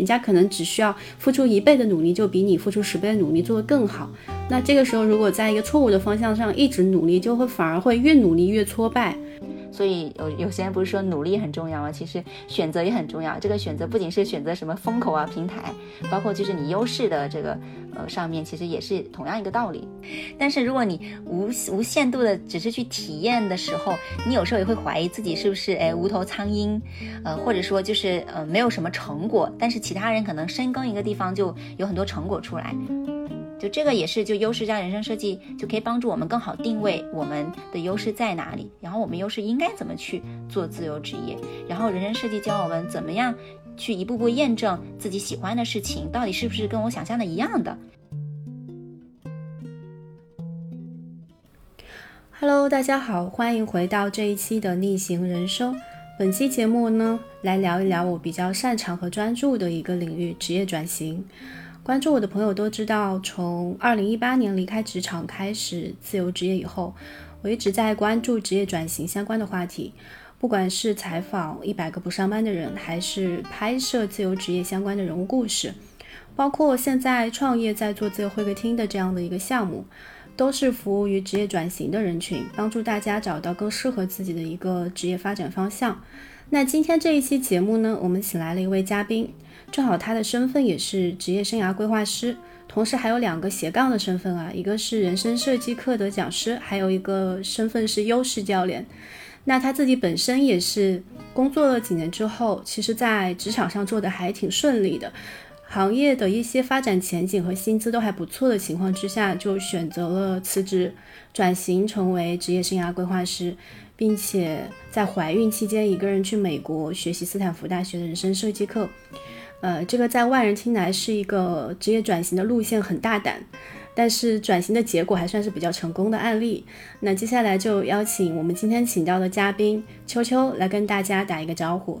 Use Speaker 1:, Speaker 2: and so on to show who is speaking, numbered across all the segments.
Speaker 1: 人家可能只需要付出一倍的努力，就比你付出十倍的努力做得更好。那这个时候，如果在一个错误的方向上一直努力，就会反而会越努力越挫败。
Speaker 2: 所以有有些人不是说努力很重要吗？其实选择也很重要。这个选择不仅是选择什么风口啊、平台，包括就是你优势的这个呃上面，其实也是同样一个道理。但是如果你无无限度的只是去体验的时候，你有时候也会怀疑自己是不是哎无头苍蝇，呃或者说就是呃没有什么成果，但是其他人可能深耕一个地方就有很多成果出来。就这个也是，就优势加人生设计就可以帮助我们更好定位我们的优势在哪里，然后我们优势应该怎么去做自由职业，然后人生设计教我们怎么样去一步步验证自己喜欢的事情到底是不是跟我想象的一样的。
Speaker 1: Hello，大家好，欢迎回到这一期的逆行人生。本期节目呢，来聊一聊我比较擅长和专注的一个领域——职业转型。关注我的朋友都知道，从二零一八年离开职场开始自由职业以后，我一直在关注职业转型相关的话题。不管是采访一百个不上班的人，还是拍摄自由职业相关的人物故事，包括现在创业在做自由会客厅的这样的一个项目，都是服务于职业转型的人群，帮助大家找到更适合自己的一个职业发展方向。那今天这一期节目呢，我们请来了一位嘉宾。正好他的身份也是职业生涯规划师，同时还有两个斜杠的身份啊，一个是人生设计课的讲师，还有一个身份是优势教练。那他自己本身也是工作了几年之后，其实在职场上做的还挺顺利的，行业的一些发展前景和薪资都还不错的情况之下，就选择了辞职，转型成为职业生涯规划师，并且在怀孕期间一个人去美国学习斯坦福大学的人生设计课。呃，这个在外人听来是一个职业转型的路线很大胆，但是转型的结果还算是比较成功的案例。那接下来就邀请我们今天请到的嘉宾秋秋来跟大家打一个招呼。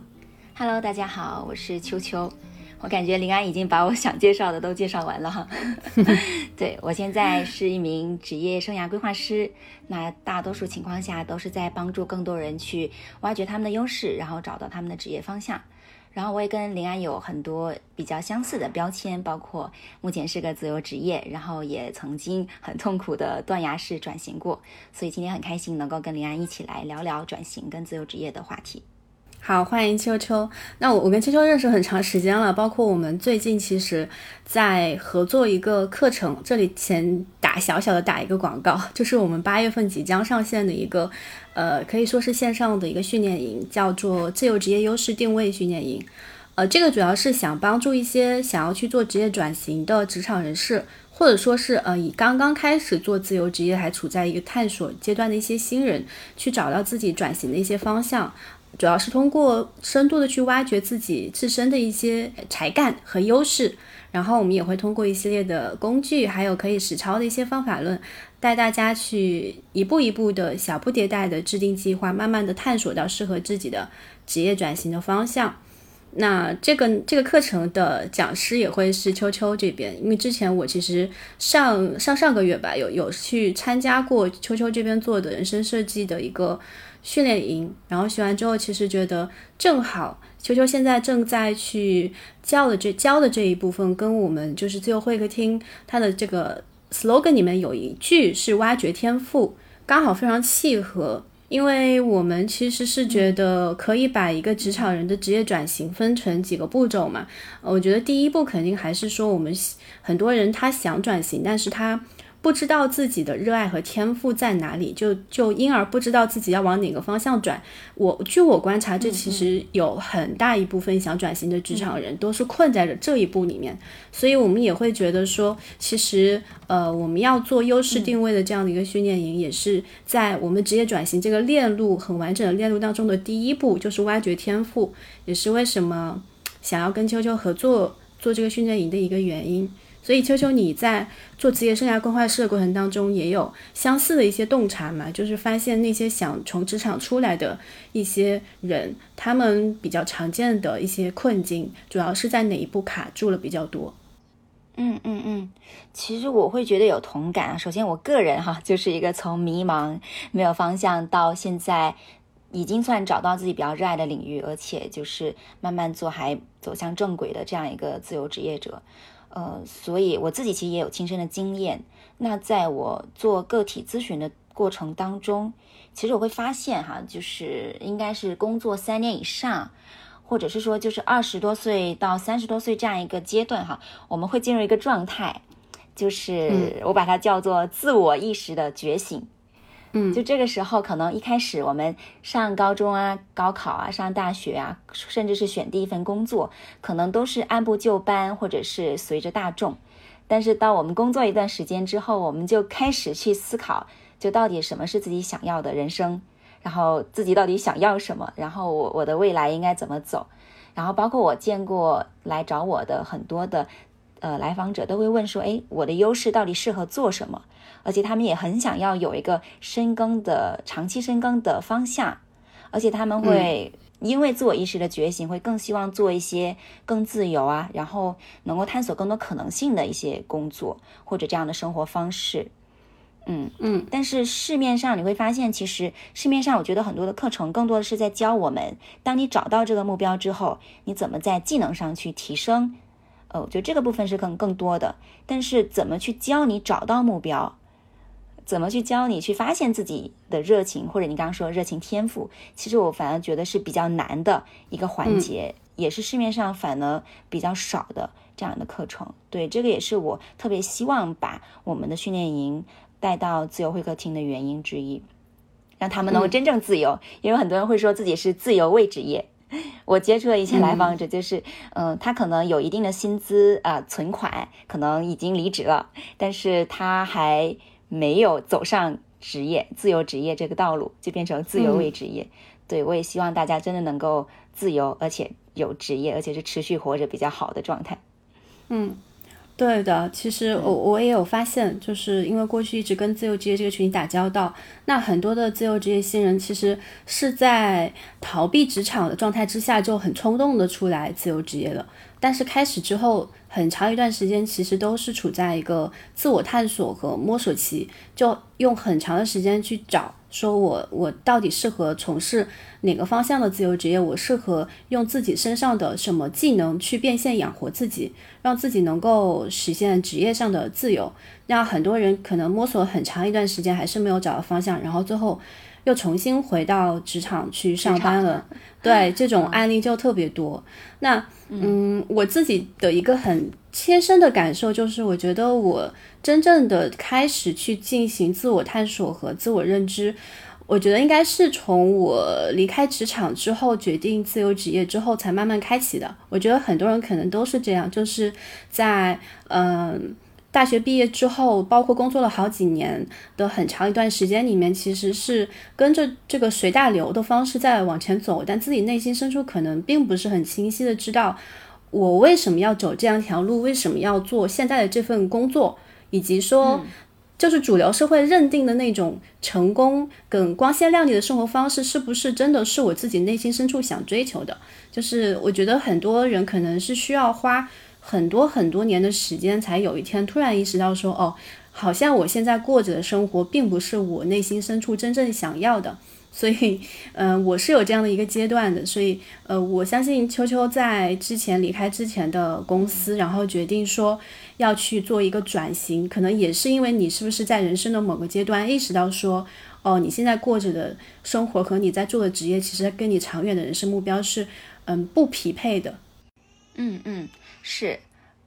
Speaker 2: Hello，大家好，我是秋秋。我感觉林安已经把我想介绍的都介绍完了哈。对我现在是一名职业生涯规划师，那大多数情况下都是在帮助更多人去挖掘他们的优势，然后找到他们的职业方向。然后我也跟林安有很多比较相似的标签，包括目前是个自由职业，然后也曾经很痛苦的断崖式转型过，所以今天很开心能够跟林安一起来聊聊转型跟自由职业的话题。
Speaker 1: 好，欢迎秋秋。那我我跟秋秋认识很长时间了，包括我们最近其实，在合作一个课程。这里先打小小的打一个广告，就是我们八月份即将上线的一个，呃，可以说是线上的一个训练营，叫做自由职业优势定位训练营。呃，这个主要是想帮助一些想要去做职业转型的职场人士，或者说是呃以刚刚开始做自由职业还处在一个探索阶段的一些新人，去找到自己转型的一些方向。主要是通过深度的去挖掘自己自身的一些才干和优势，然后我们也会通过一系列的工具，还有可以实操的一些方法论，带大家去一步一步的小步迭代的制定计划，慢慢的探索到适合自己的职业转型的方向。那这个这个课程的讲师也会是秋秋这边，因为之前我其实上上上个月吧，有有去参加过秋秋这边做的人生设计的一个。训练营，然后学完之后，其实觉得正好，秋秋现在正在去教的这教的这一部分，跟我们就是自由会客厅它的这个 slogan 里面有一句是挖掘天赋，刚好非常契合。因为我们其实是觉得可以把一个职场人的职业转型分成几个步骤嘛。我觉得第一步肯定还是说，我们很多人他想转型，但是他。不知道自己的热爱和天赋在哪里，就就因而不知道自己要往哪个方向转。我据我观察，这其实有很大一部分想转型的职场人都是困在了这一步里面。所以我们也会觉得说，其实呃，我们要做优势定位的这样的一个训练营，也是在我们职业转型这个链路很完整的链路当中的第一步，就是挖掘天赋，也是为什么想要跟秋秋合作做这个训练营的一个原因。所以，秋秋，你在做职业生涯规划师的过程当中，也有相似的一些洞察嘛？就是发现那些想从职场出来的一些人，他们比较常见的一些困境，主要是在哪一步卡住了比较多？
Speaker 2: 嗯嗯嗯，其实我会觉得有同感啊。首先，我个人哈，就是一个从迷茫、没有方向到现在。已经算找到自己比较热爱的领域，而且就是慢慢做，还走向正轨的这样一个自由职业者。呃，所以我自己其实也有亲身的经验。那在我做个体咨询的过程当中，其实我会发现哈，就是应该是工作三年以上，或者是说就是二十多岁到三十多岁这样一个阶段哈，我们会进入一个状态，就是我把它叫做自我意识的觉醒。
Speaker 1: 嗯，
Speaker 2: 就这个时候，可能一开始我们上高中啊、高考啊、上大学啊，甚至是选第一份工作，可能都是按部就班，或者是随着大众。但是到我们工作一段时间之后，我们就开始去思考，就到底什么是自己想要的人生，然后自己到底想要什么，然后我我的未来应该怎么走，然后包括我见过来找我的很多的呃来访者都会问说，哎，我的优势到底适合做什么？而且他们也很想要有一个深耕的长期深耕的方向，而且他们会因为自我意识的觉醒，会更希望做一些更自由啊，然后能够探索更多可能性的一些工作或者这样的生活方式。嗯
Speaker 1: 嗯，
Speaker 2: 但是市面上你会发现，其实市面上我觉得很多的课程更多的是在教我们，当你找到这个目标之后，你怎么在技能上去提升。呃，我觉得这个部分是更更多的，但是怎么去教你找到目标？怎么去教你去发现自己的热情，或者你刚刚说热情天赋，其实我反而觉得是比较难的一个环节，也是市面上反而比较少的这样的课程。对，这个也是我特别希望把我们的训练营带到自由会客厅的原因之一，让他们能够真正自由。因为很多人会说自己是自由位职业，我接触的一些来访者就是，嗯，他可能有一定的薪资啊存款，可能已经离职了，但是他还。没有走上职业自由职业这个道路，就变成自由为职业。对我也希望大家真的能够自由，而且有职业，而且是持续活着比较好的状态。
Speaker 1: 嗯，对的。其实我我也有发现，就是因为过去一直跟自由职业这个群体打交道，那很多的自由职业新人其实是在逃避职场的状态之下，就很冲动的出来自由职业了。但是开始之后。很长一段时间，其实都是处在一个自我探索和摸索期，就用很长的时间去找，说我我到底适合从事哪个方向的自由职业，我适合用自己身上的什么技能去变现养活自己，让自己能够实现职业上的自由。那很多人可能摸索很长一段时间，还是没有找到方向，然后最后又重新回到职场去上班了。对，这种案例就特别多。那。嗯，我自己的一个很切身的感受就是，我觉得我真正的开始去进行自我探索和自我认知，我觉得应该是从我离开职场之后，决定自由职业之后才慢慢开启的。我觉得很多人可能都是这样，就是在嗯。大学毕业之后，包括工作了好几年的很长一段时间里面，其实是跟着这个随大流的方式在往前走，但自己内心深处可能并不是很清晰的知道，我为什么要走这样一条路，为什么要做现在的这份工作，以及说，就是主流社会认定的那种成功跟光鲜亮丽的生活方式，是不是真的是我自己内心深处想追求的？就是我觉得很多人可能是需要花。很多很多年的时间，才有一天突然意识到说，哦，好像我现在过着的生活，并不是我内心深处真正想要的。所以，嗯，我是有这样的一个阶段的。所以，呃，我相信秋秋在之前离开之前的公司，然后决定说要去做一个转型，可能也是因为你是不是在人生的某个阶段意识到说，哦，你现在过着的生活和你在做的职业，其实跟你长远的人生目标是，嗯，不匹配的。
Speaker 2: 嗯嗯。是，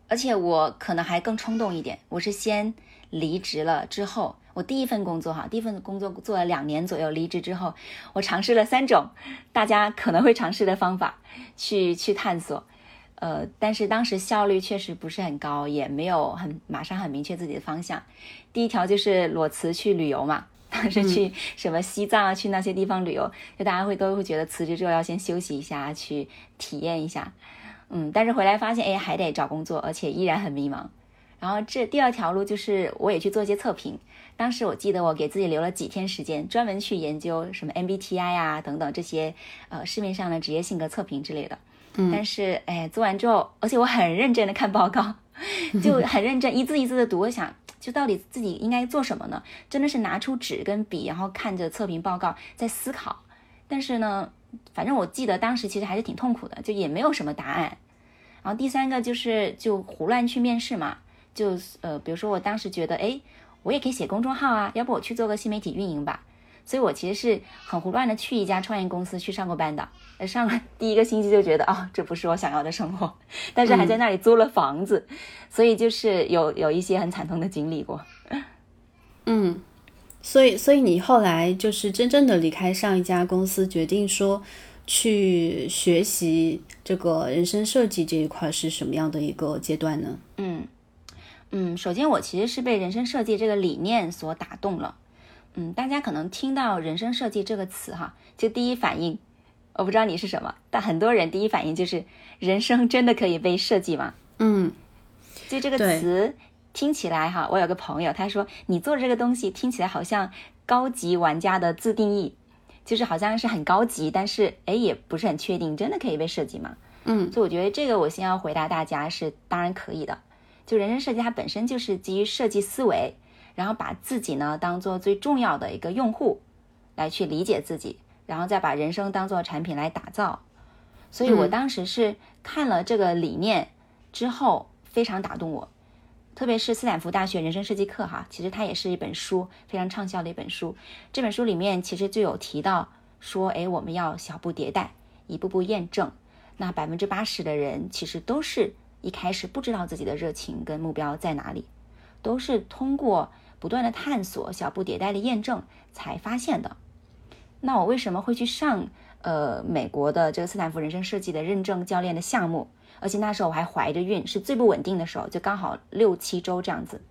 Speaker 2: 而且我可能还更冲动一点。我是先离职了之后，我第一份工作哈，第一份工作做了两年左右。离职之后，我尝试了三种大家可能会尝试的方法去去探索，呃，但是当时效率确实不是很高，也没有很马上很明确自己的方向。第一条就是裸辞去旅游嘛，当时去什么西藏啊，去那些地方旅游，就大家会都会觉得辞职之后要先休息一下，去体验一下。嗯，但是回来发现，哎，还得找工作，而且依然很迷茫。然后这第二条路就是，我也去做一些测评。当时我记得我给自己留了几天时间，专门去研究什么 MBTI 啊等等这些呃市面上的职业性格测评之类的。
Speaker 1: 嗯，
Speaker 2: 但是哎，做完之后，而且我很认真的看报告，就很认真一字一字的读。我想，就到底自己应该做什么呢？真的是拿出纸跟笔，然后看着测评报告在思考。但是呢，反正我记得当时其实还是挺痛苦的，就也没有什么答案。然后第三个就是就胡乱去面试嘛，就呃，比如说我当时觉得，哎，我也可以写公众号啊，要不我去做个新媒体运营吧。所以我其实是很胡乱的去一家创业公司去上过班的，上了第一个星期就觉得啊，这不是我想要的生活，但是还在那里租了房子，所以就是有有一些很惨痛的经历过。
Speaker 1: 嗯，所以所以你后来就是真正的离开上一家公司，决定说去学习这个人生设计这一块是什么样的一个阶段呢？
Speaker 2: 嗯嗯，首先我其实是被人生设计这个理念所打动了。嗯，大家可能听到“人生设计”这个词，哈，就第一反应，我不知道你是什么，但很多人第一反应就是“人生真的可以被设计吗？”
Speaker 1: 嗯，
Speaker 2: 就这个词听起来，哈，我有个朋友他说，你做这个东西听起来好像高级玩家的自定义，就是好像是很高级，但是哎，也不是很确定，真的可以被设计吗？
Speaker 1: 嗯，
Speaker 2: 所以我觉得这个我先要回答大家是当然可以的，就人生设计它本身就是基于设计思维。然后把自己呢当做最重要的一个用户，来去理解自己，然后再把人生当做产品来打造。所以我当时是看了这个理念之后，非常打动我。特别是斯坦福大学人生设计课哈，其实它也是一本书，非常畅销的一本书。这本书里面其实就有提到说，哎，我们要小步迭代，一步步验证。那百分之八十的人其实都是一开始不知道自己的热情跟目标在哪里，都是通过。不断的探索，小步迭代的验证，才发现的。那我为什么会去上呃美国的这个斯坦福人生设计的认证教练的项目？而且那时候我还怀着孕，是最不稳定的时候，就刚好六七周这样子。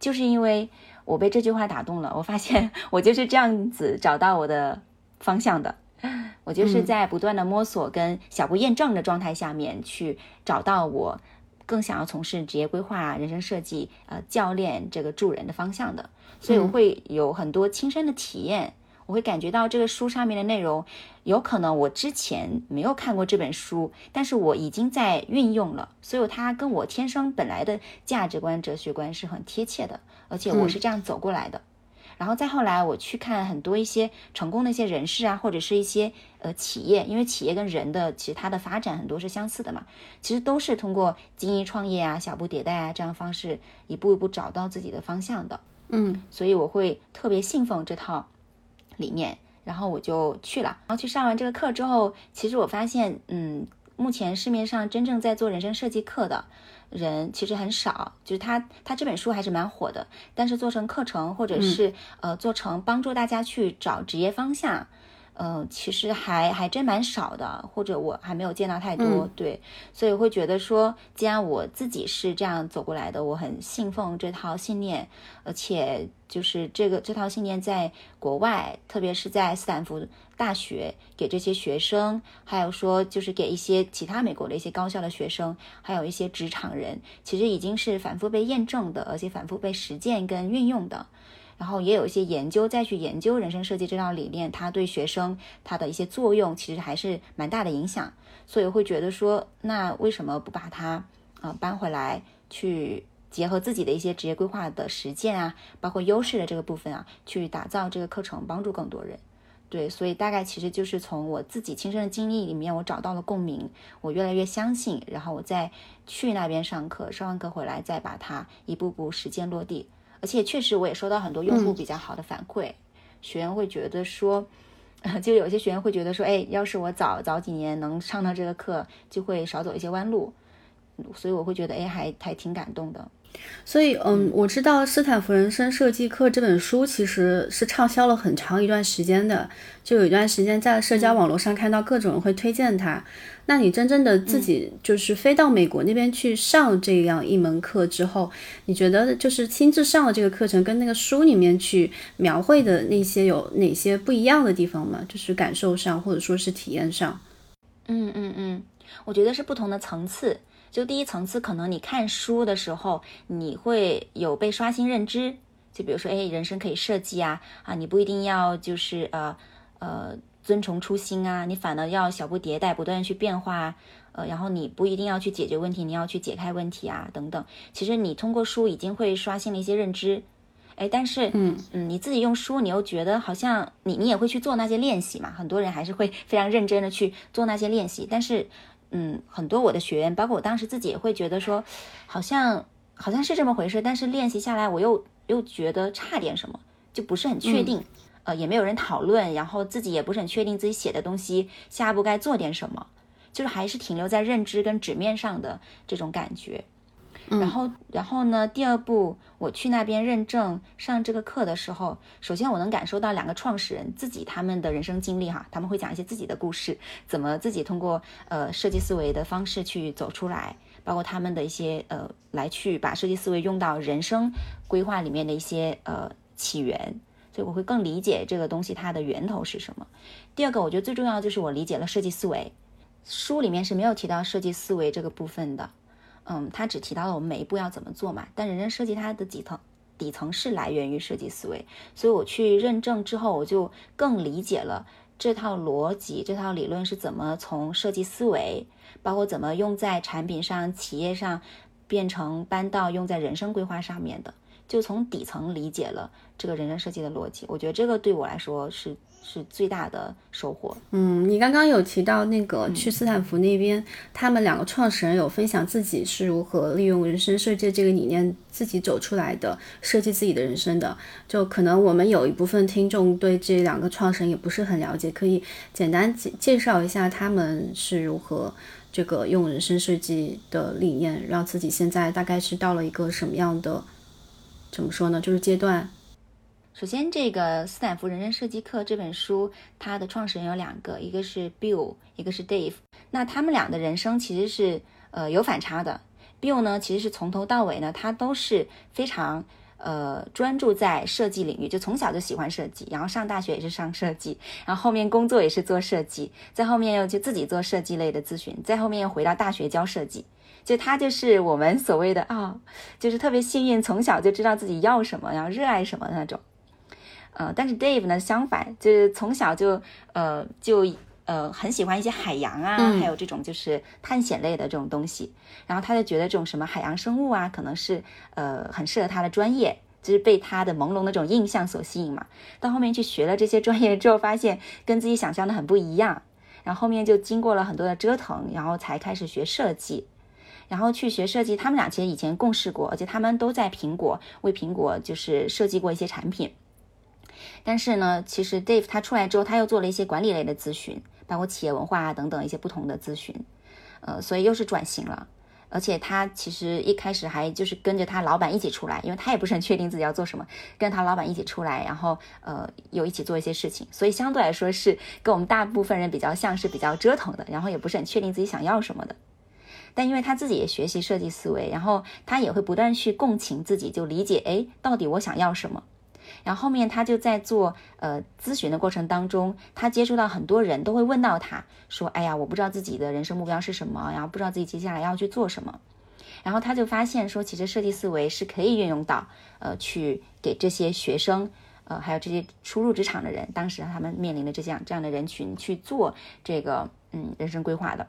Speaker 2: 就是因为我被这句话打动了，我发现我就是这样子找到我的方向的。我就是在不断的摸索跟小不验证的状态下面去找到我。更想要从事职业规划、人生设计、呃教练这个助人的方向的，所以我会有很多亲身的体验，我会感觉到这个书上面的内容，有可能我之前没有看过这本书，但是我已经在运用了，所以它跟我天生本来的价值观、哲学观是很贴切的，而且我是这样走过来的。然后再后来，我去看很多一些成功的一些人士啊，或者是一些呃企业，因为企业跟人的其实它的发展很多是相似的嘛，其实都是通过精益创业啊、小步迭代啊这样方式，一步一步找到自己的方向的。
Speaker 1: 嗯，
Speaker 2: 所以我会特别信奉这套理念，然后我就去了。然后去上完这个课之后，其实我发现，嗯，目前市面上真正在做人生设计课的。人其实很少，就是他他这本书还是蛮火的，但是做成课程或者是呃做成帮助大家去找职业方向。嗯，其实还还真蛮少的，或者我还没有见到太多。对，所以会觉得说，既然我自己是这样走过来的，我很信奉这套信念，而且就是这个这套信念在国外，特别是在斯坦福大学，给这些学生，还有说就是给一些其他美国的一些高校的学生，还有一些职场人，其实已经是反复被验证的，而且反复被实践跟运用的。然后也有一些研究再去研究人生设计这套理念，它对学生它的一些作用其实还是蛮大的影响，所以会觉得说，那为什么不把它啊搬回来，去结合自己的一些职业规划的实践啊，包括优势的这个部分啊，去打造这个课程，帮助更多人。对，所以大概其实就是从我自己亲身的经历里面，我找到了共鸣，我越来越相信，然后我再去那边上课，上完课回来再把它一步步实践落地。而且确实，我也收到很多用户比较好的反馈，学员会觉得说，就有些学员会觉得说，哎，要是我早早几年能上到这个课，就会少走一些弯路，所以我会觉得，哎，还还挺感动的。
Speaker 1: 所以，嗯，我知道《斯坦福人生设计课》这本书其实是畅销了很长一段时间的，就有一段时间在社交网络上看到各种人会推荐它。那你真正的自己就是飞到美国那边去上这样一门课之后，你觉得就是亲自上了这个课程，跟那个书里面去描绘的那些有哪些不一样的地方吗？就是感受上或者说是体验上？
Speaker 2: 嗯嗯嗯，我觉得是不同的层次。就第一层次，可能你看书的时候，你会有被刷新认知。就比如说，哎，人生可以设计啊，啊，你不一定要就是呃呃遵从初心啊，你反而要小步迭代，不断去变化。呃，然后你不一定要去解决问题，你要去解开问题啊，等等。其实你通过书已经会刷新了一些认知。哎，但是嗯嗯，你自己用书，你又觉得好像你你也会去做那些练习嘛？很多人还是会非常认真的去做那些练习，但是嗯，很多我的学员，包括我当时自己也会觉得说，好像好像是这么回事，但是练习下来，我又又觉得差点什么，就不是很确定，呃，也没有人讨论，然后自己也不是很确定自己写的东西下一步该做点什么，就是还是停留在认知跟纸面上的这种感觉。然后，然后呢？第二步，我去那边认证上这个课的时候，首先我能感受到两个创始人自己他们的人生经历哈，他们会讲一些自己的故事，怎么自己通过呃设计思维的方式去走出来，包括他们的一些呃来去把设计思维用到人生规划里面的一些呃起源，所以我会更理解这个东西它的源头是什么。第二个，我觉得最重要就是我理解了设计思维，书里面是没有提到设计思维这个部分的。嗯，他只提到了我们每一步要怎么做嘛，但人生设计它的底层底层是来源于设计思维，所以我去认证之后，我就更理解了这套逻辑、这套理论是怎么从设计思维，包括怎么用在产品上、企业上，变成搬到用在人生规划上面的，就从底层理解了这个人生设计的逻辑。我觉得这个对我来说是。是最大的收获。
Speaker 1: 嗯，你刚刚有提到那个去斯坦福那边，他们两个创始人有分享自己是如何利用人生设计这个理念自己走出来的，设计自己的人生的。就可能我们有一部分听众对这两个创始人也不是很了解，可以简单介介绍一下他们是如何这个用人生设计的理念，让自己现在大概是到了一个什么样的，怎么说呢？就是阶段。
Speaker 2: 首先，这个斯坦福人生设计课这本书，它的创始人有两个，一个是 Bill，一个是 Dave。那他们俩的人生其实是呃有反差的。Bill 呢，其实是从头到尾呢，他都是非常呃专注在设计领域，就从小就喜欢设计，然后上大学也是上设计，然后后面工作也是做设计，在后面又就自己做设计类的咨询，在后面又回到大学教设计。就他就是我们所谓的啊，就是特别幸运，从小就知道自己要什么，然后热爱什么的那种。呃，但是 Dave 呢，相反，就是从小就呃就呃很喜欢一些海洋啊，还有这种就是探险类的这种东西，然后他就觉得这种什么海洋生物啊，可能是呃很适合他的专业，就是被他的朦胧的这种印象所吸引嘛。到后面去学了这些专业之后，发现跟自己想象的很不一样，然后后面就经过了很多的折腾，然后才开始学设计，然后去学设计。他们俩其实以前共事过，而且他们都在苹果为苹果就是设计过一些产品。但是呢，其实 Dave 他出来之后，他又做了一些管理类的咨询，包括企业文化啊等等一些不同的咨询，呃，所以又是转型了。而且他其实一开始还就是跟着他老板一起出来，因为他也不是很确定自己要做什么，跟着他老板一起出来，然后呃又一起做一些事情，所以相对来说是跟我们大部分人比较像是比较折腾的，然后也不是很确定自己想要什么的。但因为他自己也学习设计思维，然后他也会不断去共情自己，就理解哎，到底我想要什么。然后后面他就在做呃咨询的过程当中，他接触到很多人都会问到他说：“哎呀，我不知道自己的人生目标是什么，然后不知道自己接下来要去做什么。”然后他就发现说，其实设计思维是可以运用到呃去给这些学生呃还有这些初入职场的人，当时他们面临的这样这样的人群去做这个嗯人生规划的。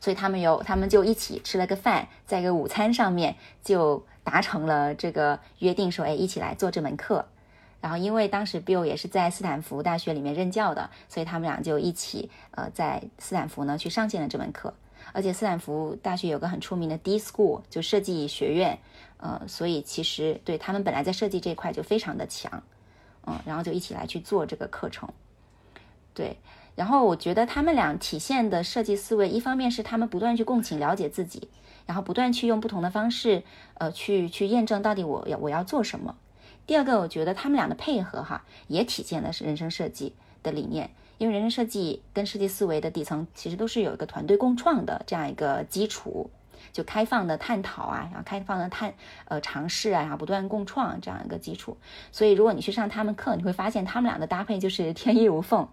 Speaker 2: 所以他们有他们就一起吃了个饭，在一个午餐上面就。达成了这个约定，说哎，一起来做这门课。然后因为当时 Bill 也是在斯坦福大学里面任教的，所以他们俩就一起呃在斯坦福呢去上线了这门课。而且斯坦福大学有个很出名的 D School，就设计学院，呃，所以其实对他们本来在设计这块就非常的强，嗯，然后就一起来去做这个课程。对，然后我觉得他们俩体现的设计思维，一方面是他们不断去共情了解自己。然后不断去用不同的方式，呃，去去验证到底我要我要做什么。第二个，我觉得他们俩的配合哈，也体现的是人生设计的理念。因为人生设计跟设计思维的底层其实都是有一个团队共创的这样一个基础，就开放的探讨啊，然后开放的探呃尝试啊，然后不断共创这样一个基础。所以如果你去上他们课，你会发现他们俩的搭配就是天衣无缝。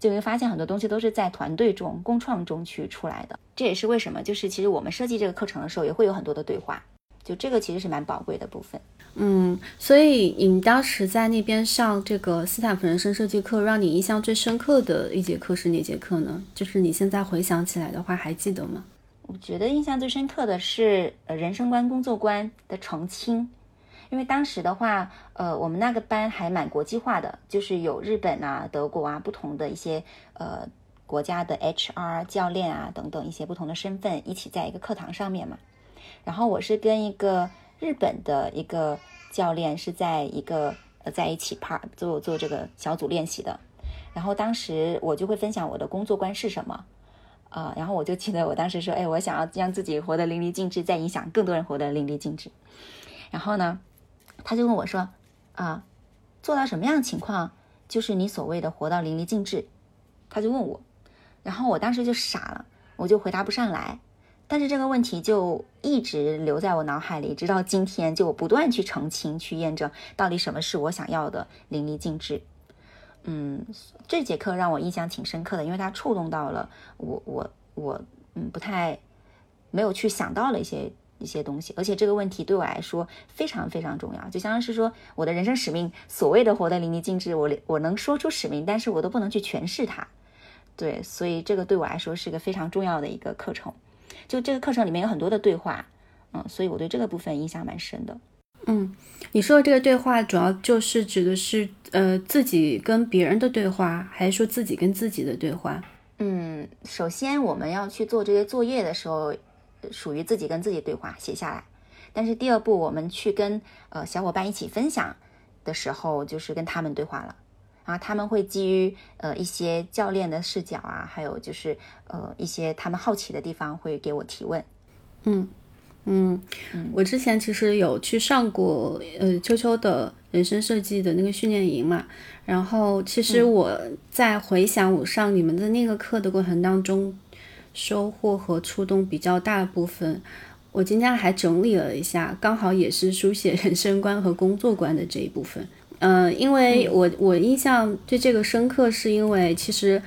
Speaker 2: 就会发现很多东西都是在团队中共创中去出来的，这也是为什么，就是其实我们设计这个课程的时候，也会有很多的对话，就这个其实是蛮宝贵的部分。
Speaker 1: 嗯，所以你当时在那边上这个斯坦福人生设计课，让你印象最深刻的一节课是哪节课呢？就是你现在回想起来的话，还记得吗？
Speaker 2: 我觉得印象最深刻的是呃人生观、工作观的澄清，因为当时的话，呃，我们那个班还蛮国际化的，就是有日本啊、德国啊不同的一些呃国家的 HR 教练啊等等一些不同的身份一起在一个课堂上面嘛。然后我是跟一个日本的一个教练是在一个呃在一起 part 做做这个小组练习的。然后当时我就会分享我的工作观是什么。啊，然后我就记得我当时说，哎，我想要让自己活得淋漓尽致，再影响更多人活得淋漓尽致。然后呢，他就问我说，啊，做到什么样的情况就是你所谓的活到淋漓尽致？他就问我，然后我当时就傻了，我就回答不上来。但是这个问题就一直留在我脑海里，直到今天，就我不断去澄清、去验证，到底什么是我想要的淋漓尽致。嗯，这节课让我印象挺深刻的，因为它触动到了我，我，我，嗯，不太没有去想到了一些一些东西，而且这个问题对我来说非常非常重要，就相当于是说我的人生使命，所谓的活得淋漓尽致，我我能说出使命，但是我都不能去诠释它，对，所以这个对我来说是个非常重要的一个课程，就这个课程里面有很多的对话，嗯，所以我对这个部分印象蛮深的。
Speaker 1: 嗯，你说的这个对话主要就是指的是呃自己跟别人的对话，还是说自己跟自己的对话？
Speaker 2: 嗯，首先我们要去做这些作业的时候，属于自己跟自己对话，写下来。但是第二步，我们去跟呃小伙伴一起分享的时候，就是跟他们对话了。然后他们会基于呃一些教练的视角啊，还有就是呃一些他们好奇的地方，会给我提问。
Speaker 1: 嗯。嗯，我之前其实有去上过呃秋秋的人生设计的那个训练营嘛，然后其实我在回想我上你们的那个课的过程当中，收获和触动比较大的部分，我今天还整理了一下，刚好也是书写人生观和工作观的这一部分。嗯，因为我我印象对这个深刻，是因为其实。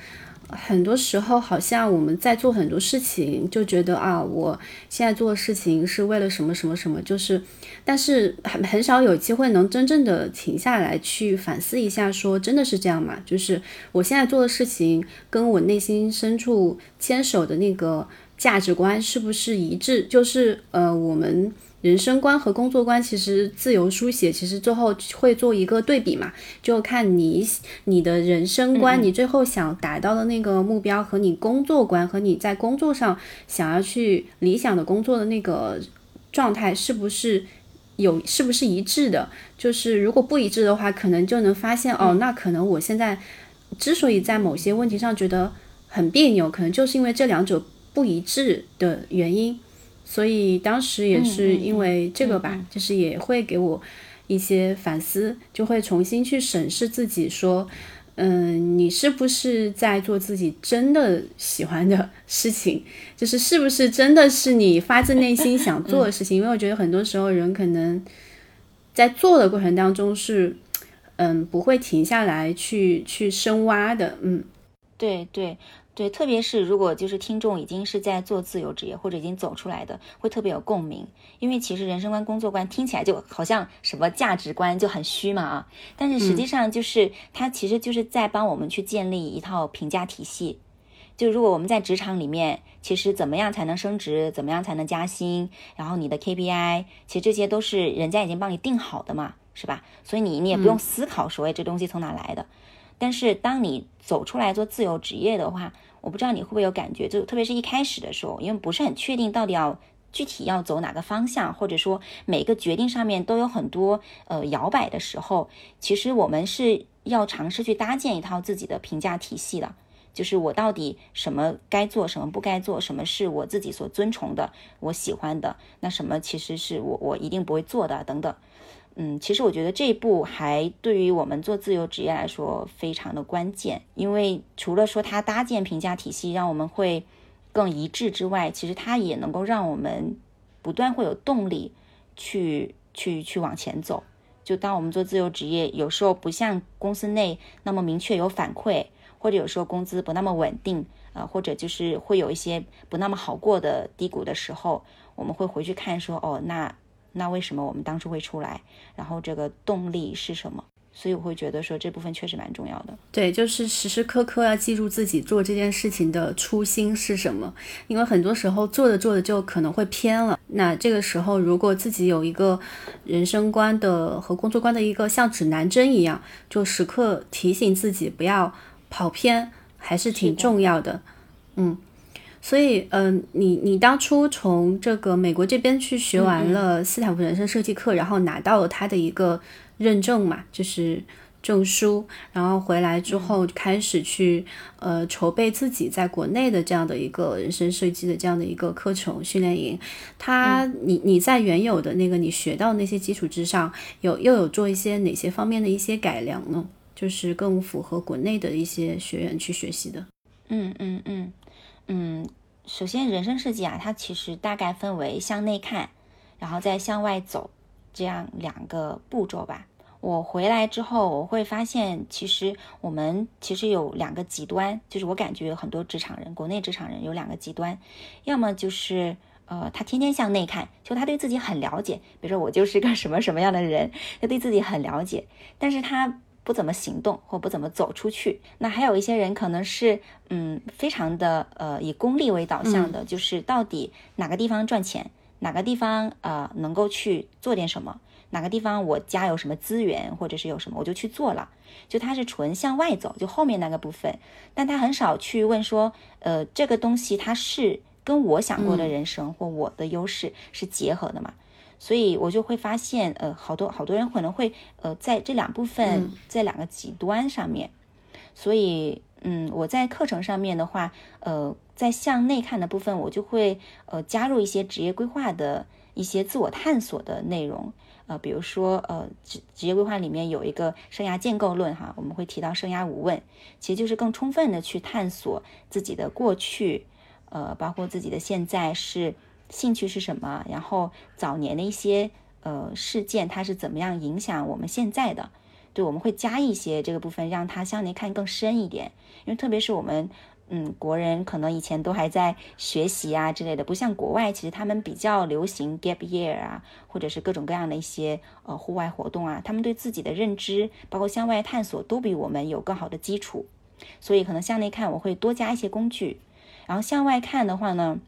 Speaker 1: 很多时候，好像我们在做很多事情，就觉得啊，我现在做的事情是为了什么什么什么，就是，但是很很少有机会能真正的停下来去反思一下，说真的是这样吗？就是我现在做的事情跟我内心深处坚守的那个价值观是不是一致？就是呃，我们。人生观和工作观其实自由书写，其实最后会做一个对比嘛，就看你你的人生观，你最后想达到的那个目标和你工作观和你在工作上想要去理想的工作的那个状态是不是有是不是一致的？就是如果不一致的话，可能就能发现哦，那可能我现在之所以在某些问题上觉得很别扭，可能就是因为这两者不一致的原因。所以当时也是因为这个吧，就是也会给我一些反思，就会重新去审视自己，说，嗯，你是不是在做自己真的喜欢的事情？就是是不是真的是你发自内心想做的事情？因为我觉得很多时候人可能在做的过程当中是，嗯，不会停下来去去深挖的。嗯，
Speaker 2: 对对。对，特别是如果就是听众已经是在做自由职业或者已经走出来的，会特别有共鸣。因为其实人生观、工作观听起来就好像什么价值观就很虚嘛啊，但是实际上就是它其实就是在帮我们去建立一套评价体系。就如果我们在职场里面，其实怎么样才能升职，怎么样才能加薪，然后你的 KPI，其实这些都是人家已经帮你定好的嘛，是吧？所以你你也不用思考所谓这东西从哪来的。但是当你走出来做自由职业的话，我不知道你会不会有感觉，就特别是一开始的时候，因为不是很确定到底要具体要走哪个方向，或者说每个决定上面都有很多呃摇摆的时候，其实我们是要尝试去搭建一套自己的评价体系的，就是我到底什么该做，什么不该做，什么是我自己所尊崇的，我喜欢的，那什么其实是我我一定不会做的等等。嗯，其实我觉得这一步还对于我们做自由职业来说非常的关键，因为除了说它搭建评价体系让我们会更一致之外，其实它也能够让我们不断会有动力去去去往前走。就当我们做自由职业，有时候不像公司内那么明确有反馈，或者有时候工资不那么稳定，呃，或者就是会有一些不那么好过的低谷的时候，我们会回去看说，哦，那。那为什么我们当初会出来？然后这个动力是什么？所以我会觉得说这部分确实蛮重要的。
Speaker 1: 对，就是时时刻刻要记住自己做这件事情的初心是什么，因为很多时候做着做着就可能会偏了。那这个时候，如果自己有一个人生观的和工作观的一个像指南针一样，就时刻提醒自己不要跑偏，还是挺重要的。嗯。所以，嗯，你你当初从这个美国这边去学完了斯坦福人生设计课，然后拿到了他的一个认证嘛，就是证书，然后回来之后开始去呃筹备自己在国内的这样的一个人生设计的这样的一个课程训练营。他，你你在原有的那个你学到那些基础之上，有又有做一些哪些方面的一些改良呢？就是更符合国内的一些学员去学习的。
Speaker 2: 嗯嗯嗯。嗯，首先人生设计啊，它其实大概分为向内看，然后再向外走这样两个步骤吧。我回来之后，我会发现，其实我们其实有两个极端，就是我感觉很多职场人，国内职场人有两个极端，要么就是呃，他天天向内看，就他对自己很了解，比如说我就是个什么什么样的人，他对自己很了解，但是他。不怎么行动或不怎么走出去，那还有一些人可能是嗯，非常的呃以功利为导向的，就是到底哪个地方赚钱，哪个地方呃能够去做点什么，哪个地方我家有什么资源或者是有什么我就去做了，就他是纯向外走，就后面那个部分，但他很少去问说呃这个东西它是跟我想过的人生或我的优势是结合的嘛？所以我就会发现，呃，好多好多人可能会，呃，在这两部分，在两个极端上面。所以，嗯，我在课程上面的话，呃，在向内看的部分，我就会，呃，加入一些职业规划的一些自我探索的内容，呃，比如说，呃，职职业规划里面有一个生涯建构论，哈，我们会提到生涯无问，其实就是更充分的去探索自己的过去，呃，包括自己的现在是。兴趣是什么？然后早年的一些呃事件，它是怎么样影响我们现在的？对，我们会加一些这个部分，让它向内看更深一点。因为特别是我们嗯国人，可能以前都还在学习啊之类的，不像国外，其实他们比较流行 gap year 啊，或者是各种各样的一些呃户外活动啊，他们对自己的认知，包括向外探索，都比我们有更好的基础。所以可能向内看，我会多加一些工具。然后向外看的话呢？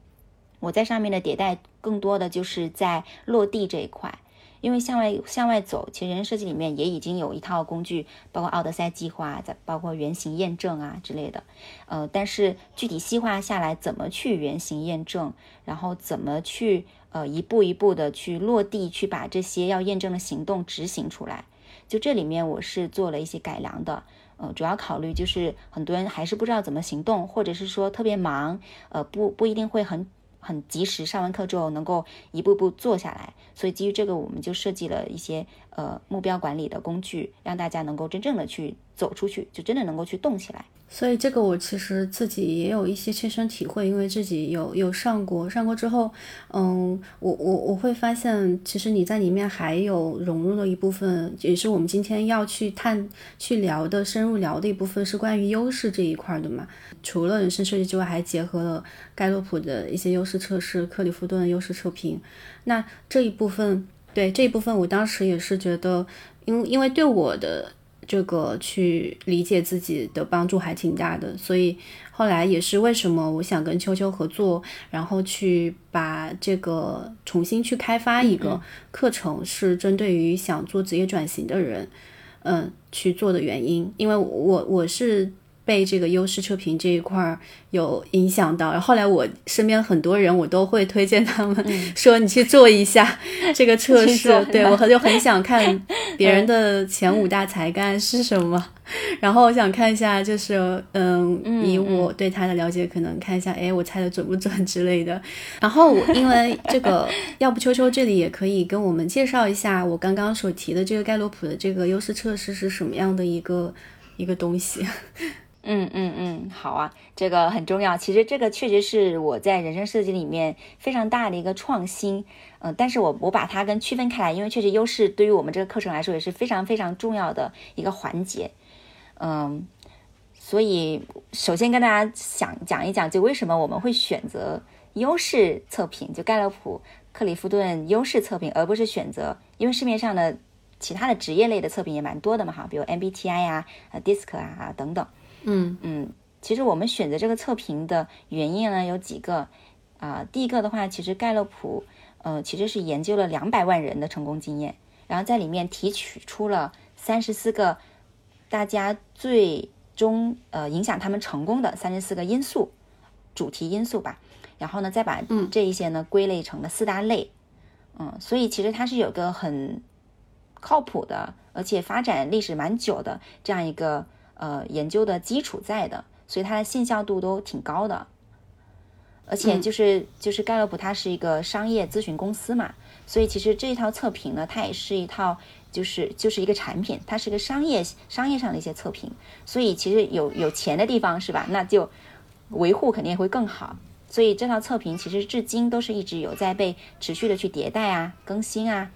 Speaker 2: 我在上面的迭代更多的就是在落地这一块，因为向外向外走，其实人设计里面也已经有一套工具，包括奥德赛计划，在包括原型验证啊之类的，呃，但是具体细化下来，怎么去原型验证，然后怎么去呃一步一步的去落地，去把这些要验证的行动执行出来，就这里面我是做了一些改良的，呃，主要考虑就是很多人还是不知道怎么行动，或者是说特别忙，呃，不不一定会很。很及时，上完课之后能够一步步做下来，所以基于这个，我们就设计了一些呃目标管理的工具，让大家能够真正的去走出去，就真的能够去动起来。
Speaker 1: 所以这个我其实自己也有一些切身体会，因为自己有有上过，上过之后，嗯，我我我会发现，其实你在里面还有融入了一部分，也是我们今天要去探去聊的深入聊的一部分，是关于优势这一块的嘛。除了人生设计之外，还结合了盖洛普的一些优势测试、克里夫顿的优势测评。那这一部分，对这一部分，我当时也是觉得，因因为对我的。这个去理解自己的帮助还挺大的，所以后来也是为什么我想跟秋秋合作，然后去把这个重新去开发一个课程，是针对于想做职业转型的人，嗯，去做的原因，因为我我是。被这个优势测评这一块儿有影响到，然后来我身边很多人，我都会推荐他们说你去做一下这个测 试。对我就很想看 别人的前五大才干是什么，然后我想看一下，就是嗯，以我对他的了解，可能看一下，哎，我猜的准不准之类的。然后因为这个，要不秋秋这里也可以跟我们介绍一下我刚刚所提的这个盖洛普的这个优势测试是什么样的一个一个东西。
Speaker 2: 嗯嗯嗯，好啊，这个很重要。其实这个确实是我在人生设计里面非常大的一个创新。嗯，但是我我把它跟区分开来，因为确实优势对于我们这个课程来说也是非常非常重要的一个环节。嗯，所以首先跟大家想讲一讲，就为什么我们会选择优势测评，就盖洛普、克里夫顿优势测评，而不是选择，因为市面上的。其他的职业类的测评也蛮多的嘛哈，比如 MBTI 呀、呃 DISC 啊等等。
Speaker 1: 嗯
Speaker 2: 嗯，其实我们选择这个测评的原因呢有几个啊、第一个的话，其实盖洛普呃其实是研究了两百万人的成功经验，然后在里面提取出了三十四个大家最终呃影响他们成功的三十四个因素，主题因素吧。然后呢，再把这一些呢归类成了四大类。嗯，所以其实它是有个很靠谱的，而且发展历史蛮久的这样一个呃研究的基础在的，所以它的信效度都挺高的。而且就是就是盖洛普它是一个商业咨询公司嘛，所以其实这一套测评呢，它也是一套就是就是一个产品，它是个商业商业上的一些测评，所以其实有有钱的地方是吧？那就维护肯定也会更好。所以这套测评其实至今都是一直有在被持续的去迭代啊、更新啊，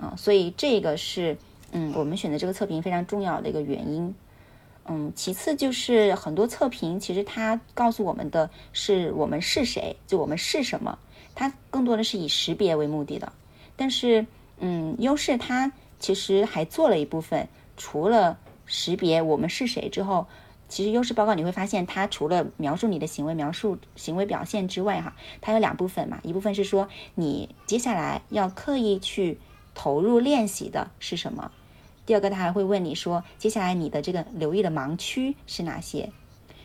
Speaker 2: 嗯，所以这个是嗯我们选择这个测评非常重要的一个原因。嗯，其次就是很多测评其实它告诉我们的是我们是谁，就我们是什么，它更多的是以识别为目的的。但是嗯，优势它其实还做了一部分，除了识别我们是谁之后。其实优势报告你会发现，它除了描述你的行为、描述行为表现之外，哈，它有两部分嘛。一部分是说你接下来要刻意去投入练习的是什么。第二个，他还会问你说，接下来你的这个留意的盲区是哪些？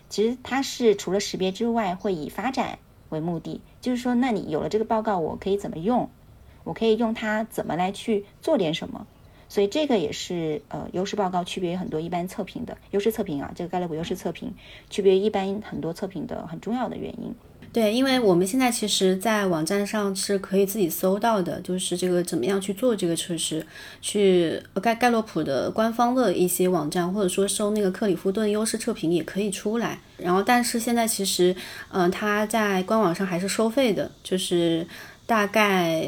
Speaker 2: 其实它是除了识别之外，会以发展为目的，就是说，那你有了这个报告，我可以怎么用？我可以用它怎么来去做点什么？所以这个也是呃优势报告区别于很多一般测评的优势测评啊，这个盖洛普优势测评区别于一般很多测评的很重要的原因。
Speaker 1: 对，因为我们现在其实，在网站上是可以自己搜到的，就是这个怎么样去做这个测试，去盖盖洛普的官方的一些网站，或者说搜那个克里夫顿优势测评也可以出来。然后，但是现在其实，嗯，它在官网上还是收费的，就是大概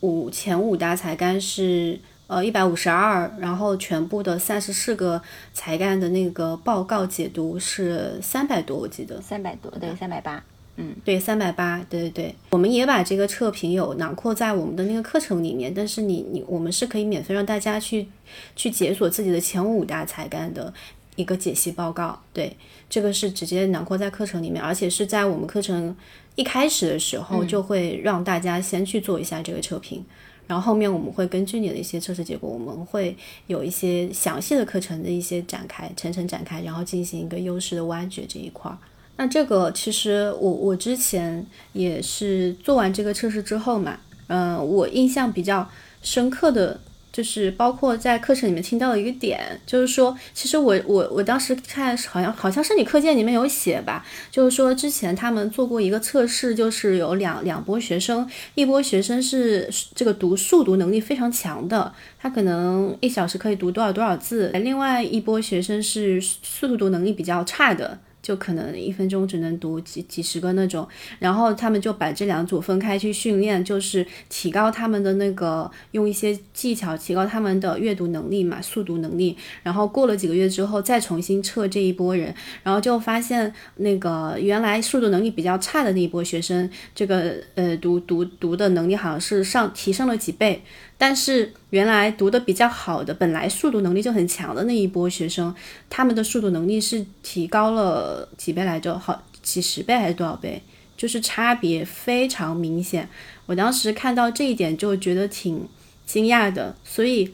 Speaker 1: 五前五大才干是。呃，一百五十二，然后全部的三十四个才干的那个报告解读是三百多，我记得
Speaker 2: 三百多，对，三百八，嗯，
Speaker 1: 对，三百八，对对对，我们也把这个测评有囊括在我们的那个课程里面，但是你你我们是可以免费让大家去去解锁自己的前五大才干的一个解析报告，对，这个是直接囊括在课程里面，而且是在我们课程一开始的时候就会让大家先去做一下这个测评。然后后面我们会根据你的一些测试结果，我们会有一些详细的课程的一些展开，层层展开，然后进行一个优势的挖掘这一块儿。那这个其实我我之前也是做完这个测试之后嘛，嗯，我印象比较深刻的。就是包括在课程里面听到的一个点，就是说，其实我我我当时看好像好像是你课件里面有写吧，就是说之前他们做过一个测试，就是有两两波学生，一波学生是这个读速读能力非常强的，他可能一小时可以读多少多少字，另外一波学生是速读能力比较差的。就可能一分钟只能读几几十个那种，然后他们就把这两组分开去训练，就是提高他们的那个用一些技巧提高他们的阅读能力嘛，速读能力。然后过了几个月之后再重新测这一波人，然后就发现那个原来速读能力比较差的那一波学生，这个呃读读读的能力好像是上提升了几倍。但是原来读的比较好的，本来速读能力就很强的那一波学生，他们的速读能力是提高了几倍来着？好几十倍还是多少倍？就是差别非常明显。我当时看到这一点就觉得挺惊讶的。所以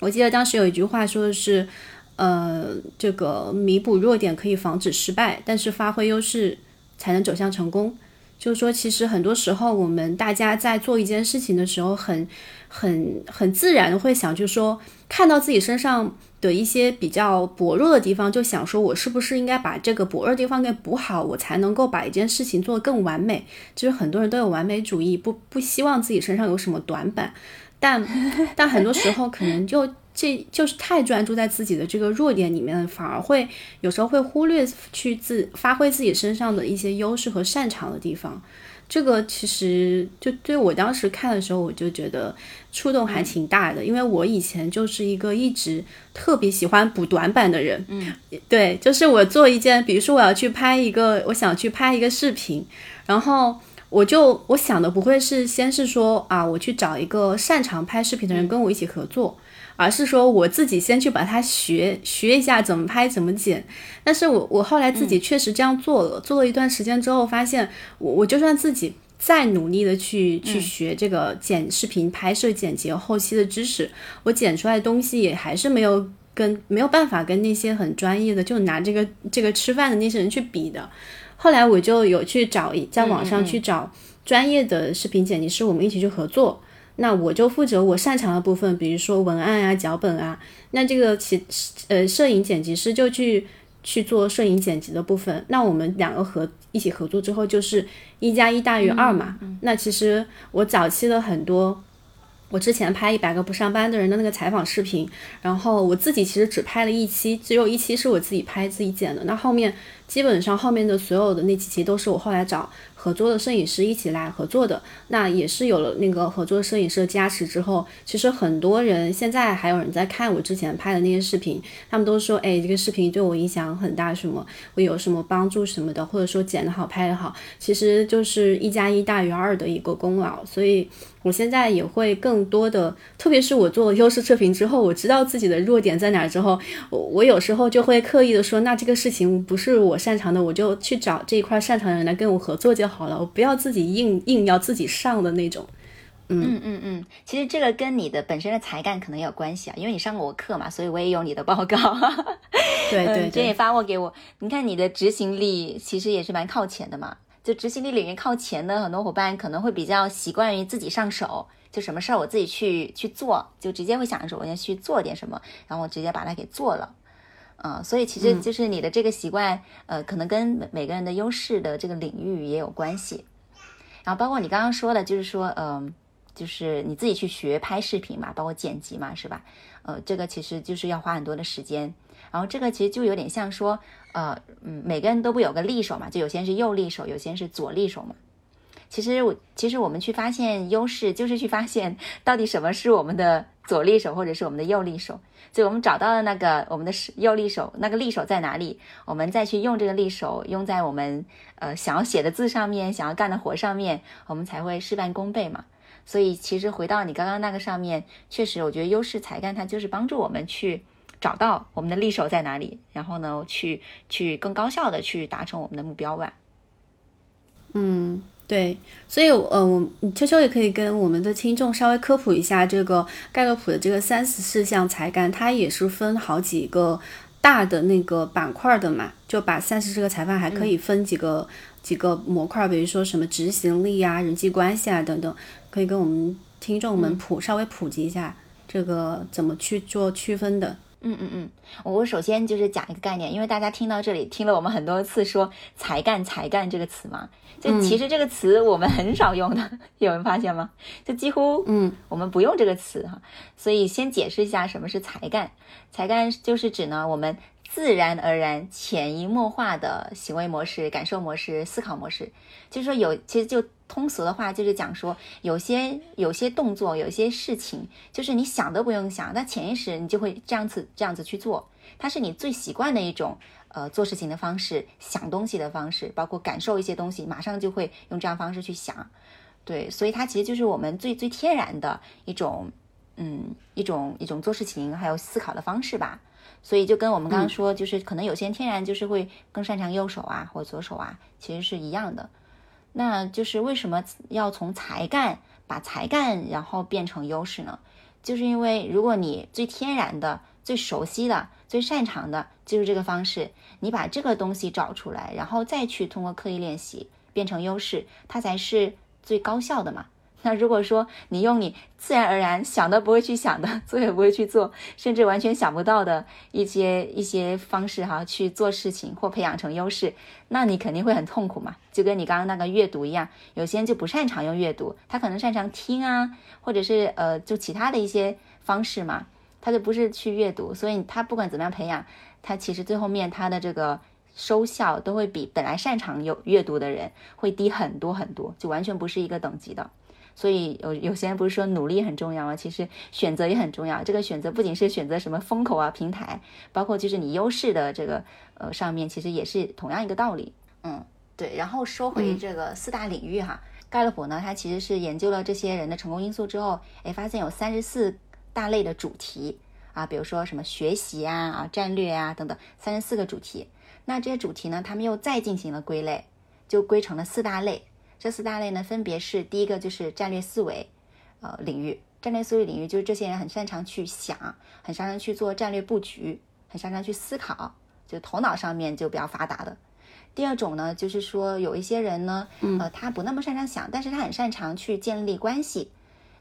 Speaker 1: 我记得当时有一句话说的是，呃，这个弥补弱点可以防止失败，但是发挥优势才能走向成功。就是说，其实很多时候我们大家在做一件事情的时候，很。很很自然会想，就是说看到自己身上的一些比较薄弱的地方，就想说，我是不是应该把这个薄弱地方给补好，我才能够把一件事情做得更完美。就是很多人都有完美主义，不不希望自己身上有什么短板，但但很多时候可能就这就是太专注在自己的这个弱点里面，反而会有时候会忽略去自发挥自己身上的一些优势和擅长的地方。这个其实就对我当时看的时候，我就觉得触动还挺大的，因为我以前就是一个一直特别喜欢补短板的人。
Speaker 2: 嗯，
Speaker 1: 对，就是我做一件，比如说我要去拍一个，我想去拍一个视频，然后我就我想的不会是先是说啊，我去找一个擅长拍视频的人跟我一起合作，而是说我自己先去把它学学一下怎么拍怎么剪。但是我我后来自己确实这样做了，做了一段时间之后，发现我我就算自己再努力的去去学这个剪视频拍摄、剪辑后期的知识，我剪出来的东西也还是没有跟没有办法跟那些很专业的就拿这个这个吃饭的那些人去比的。后来我就有去找在网上去找专业的视频剪辑师，我们一起去合作。那我就负责我擅长的部分，比如说文案啊、脚本啊。那这个其呃摄影剪辑师就去去做摄影剪辑的部分。那我们两个合一起合作之后，就是一加一大于二嘛。那其实我早期的很多，我之前拍一百个不上班的人的那个采访视频，然后我自己其实只拍了一期，只有一期是我自己拍自己剪的。那后面基本上后面的所有的那几期都是我后来找。合作的摄影师一起来合作的，那也是有了那个合作摄影师的加持之后，其实很多人现在还有人在看我之前拍的那些视频，他们都说，哎，这个视频对我影响很大，什么会有什么帮助什么的，或者说剪得好拍得好，其实就是一加一大于二的一个功劳，所以。我现在也会更多的，特别是我做了优势测评之后，我知道自己的弱点在哪之后，我我有时候就会刻意的说，那这个事情不是我擅长的，我就去找这一块擅长的人来跟我合作就好了，我不要自己硬硬要自己上的那种。
Speaker 2: 嗯嗯嗯，其实这个跟你的本身的才干可能有关系啊，因为你上过我课嘛，所以我也有你的报告。
Speaker 1: 对对，
Speaker 2: 这也发过给我，你看你的执行力其实也是蛮靠前的嘛。就执行力领域靠前的很多伙伴可能会比较习惯于自己上手，就什么事儿我自己去去做，就直接会想着我要去做点什么，然后我直接把它给做了，嗯，所以其实就是你的这个习惯，呃，可能跟每个人的优势的这个领域也有关系。然后包括你刚刚说的，就是说，嗯，就是你自己去学拍视频嘛，包括剪辑嘛，是吧？呃，这个其实就是要花很多的时间。然后这个其实就有点像说。呃，嗯，每个人都不有个利手嘛，就有些人是右利手，有些人是左利手嘛。其实我，其实我们去发现优势，就是去发现到底什么是我们的左利手，或者是我们的右利手。所以我们找到了那个我们的右利手，那个利手在哪里，我们再去用这个利手，用在我们呃想要写的字上面，想要干的活上面，我们才会事半功倍嘛。所以其实回到你刚刚那个上面，确实，我觉得优势才干它就是帮助我们去。找到我们的利手在哪里，然后呢，去去更高效的去达成我们的目标吧。
Speaker 1: 嗯，对，所以呃，我秋秋也可以跟我们的听众稍微科普一下这个盖洛普的这个三十四项才干，它也是分好几个大的那个板块的嘛，就把三十这个裁判还可以分几个几个模块，比如说什么执行力啊、人际关系啊等等，可以跟我们听众们普稍微普及一下这个怎么去做区分的。
Speaker 2: 嗯嗯嗯，我首先就是讲一个概念，因为大家听到这里听了我们很多次说“才干”“才干”这个词嘛，就其实这个词我们很少用的，有人发现吗？就几乎嗯，我们不用这个词哈。所以先解释一下什么是才干。才干就是指呢我们。自然而然、潜移默化的行为模式、感受模式、思考模式，就是说有，其实就通俗的话，就是讲说，有些有些动作、有些事情，就是你想都不用想，那潜意识你就会这样子这样子去做，它是你最习惯的一种呃做事情的方式、想东西的方式，包括感受一些东西，马上就会用这样方式去想，对，所以它其实就是我们最最天然的一种，嗯，一种一种做事情还有思考的方式吧。所以就跟我们刚刚说，就是可能有些人天然就是会更擅长右手啊，或左手啊，其实是一样的。那就是为什么要从才干把才干然后变成优势呢？就是因为如果你最天然的、最熟悉的、最擅长的就是这个方式，你把这个东西找出来，然后再去通过刻意练习变成优势，它才是最高效的嘛。那如果说你用你自然而然想都不会去想的，做也不会去做，甚至完全想不到的一些一些方式哈去做事情或培养成优势，那你肯定会很痛苦嘛。就跟你刚刚那个阅读一样，有些人就不擅长用阅读，他可能擅长听啊，或者是呃就其他的一些方式嘛，他就不是去阅读，所以他不管怎么样培养，他其实最后面他的这个收效都会比本来擅长有阅读的人会低很多很多，就完全不是一个等级的。所以有有些人不是说努力很重要吗？其实选择也很重要。这个选择不仅是选择什么风口啊、平台，包括就是你优势的这个呃上面，其实也是同样一个道理。嗯，对。然后说回这个四大领域哈，盖洛普呢，他其实是研究了这些人的成功因素之后，哎，发现有三十四大类的主题，啊，比如说什么学习啊、啊战略啊等等三十四个主题。那这些主题呢，他们又再进行了归类，就归成了四大类。这四大类呢，分别是第一个就是战略思维，呃领域，战略思维领域就是这些人很擅长去想，很擅长去做战略布局，很擅长去思考，就头脑上面就比较发达的。第二种呢，就是说有一些人呢，呃，他不那么擅长想，但是他很擅长去建立关系。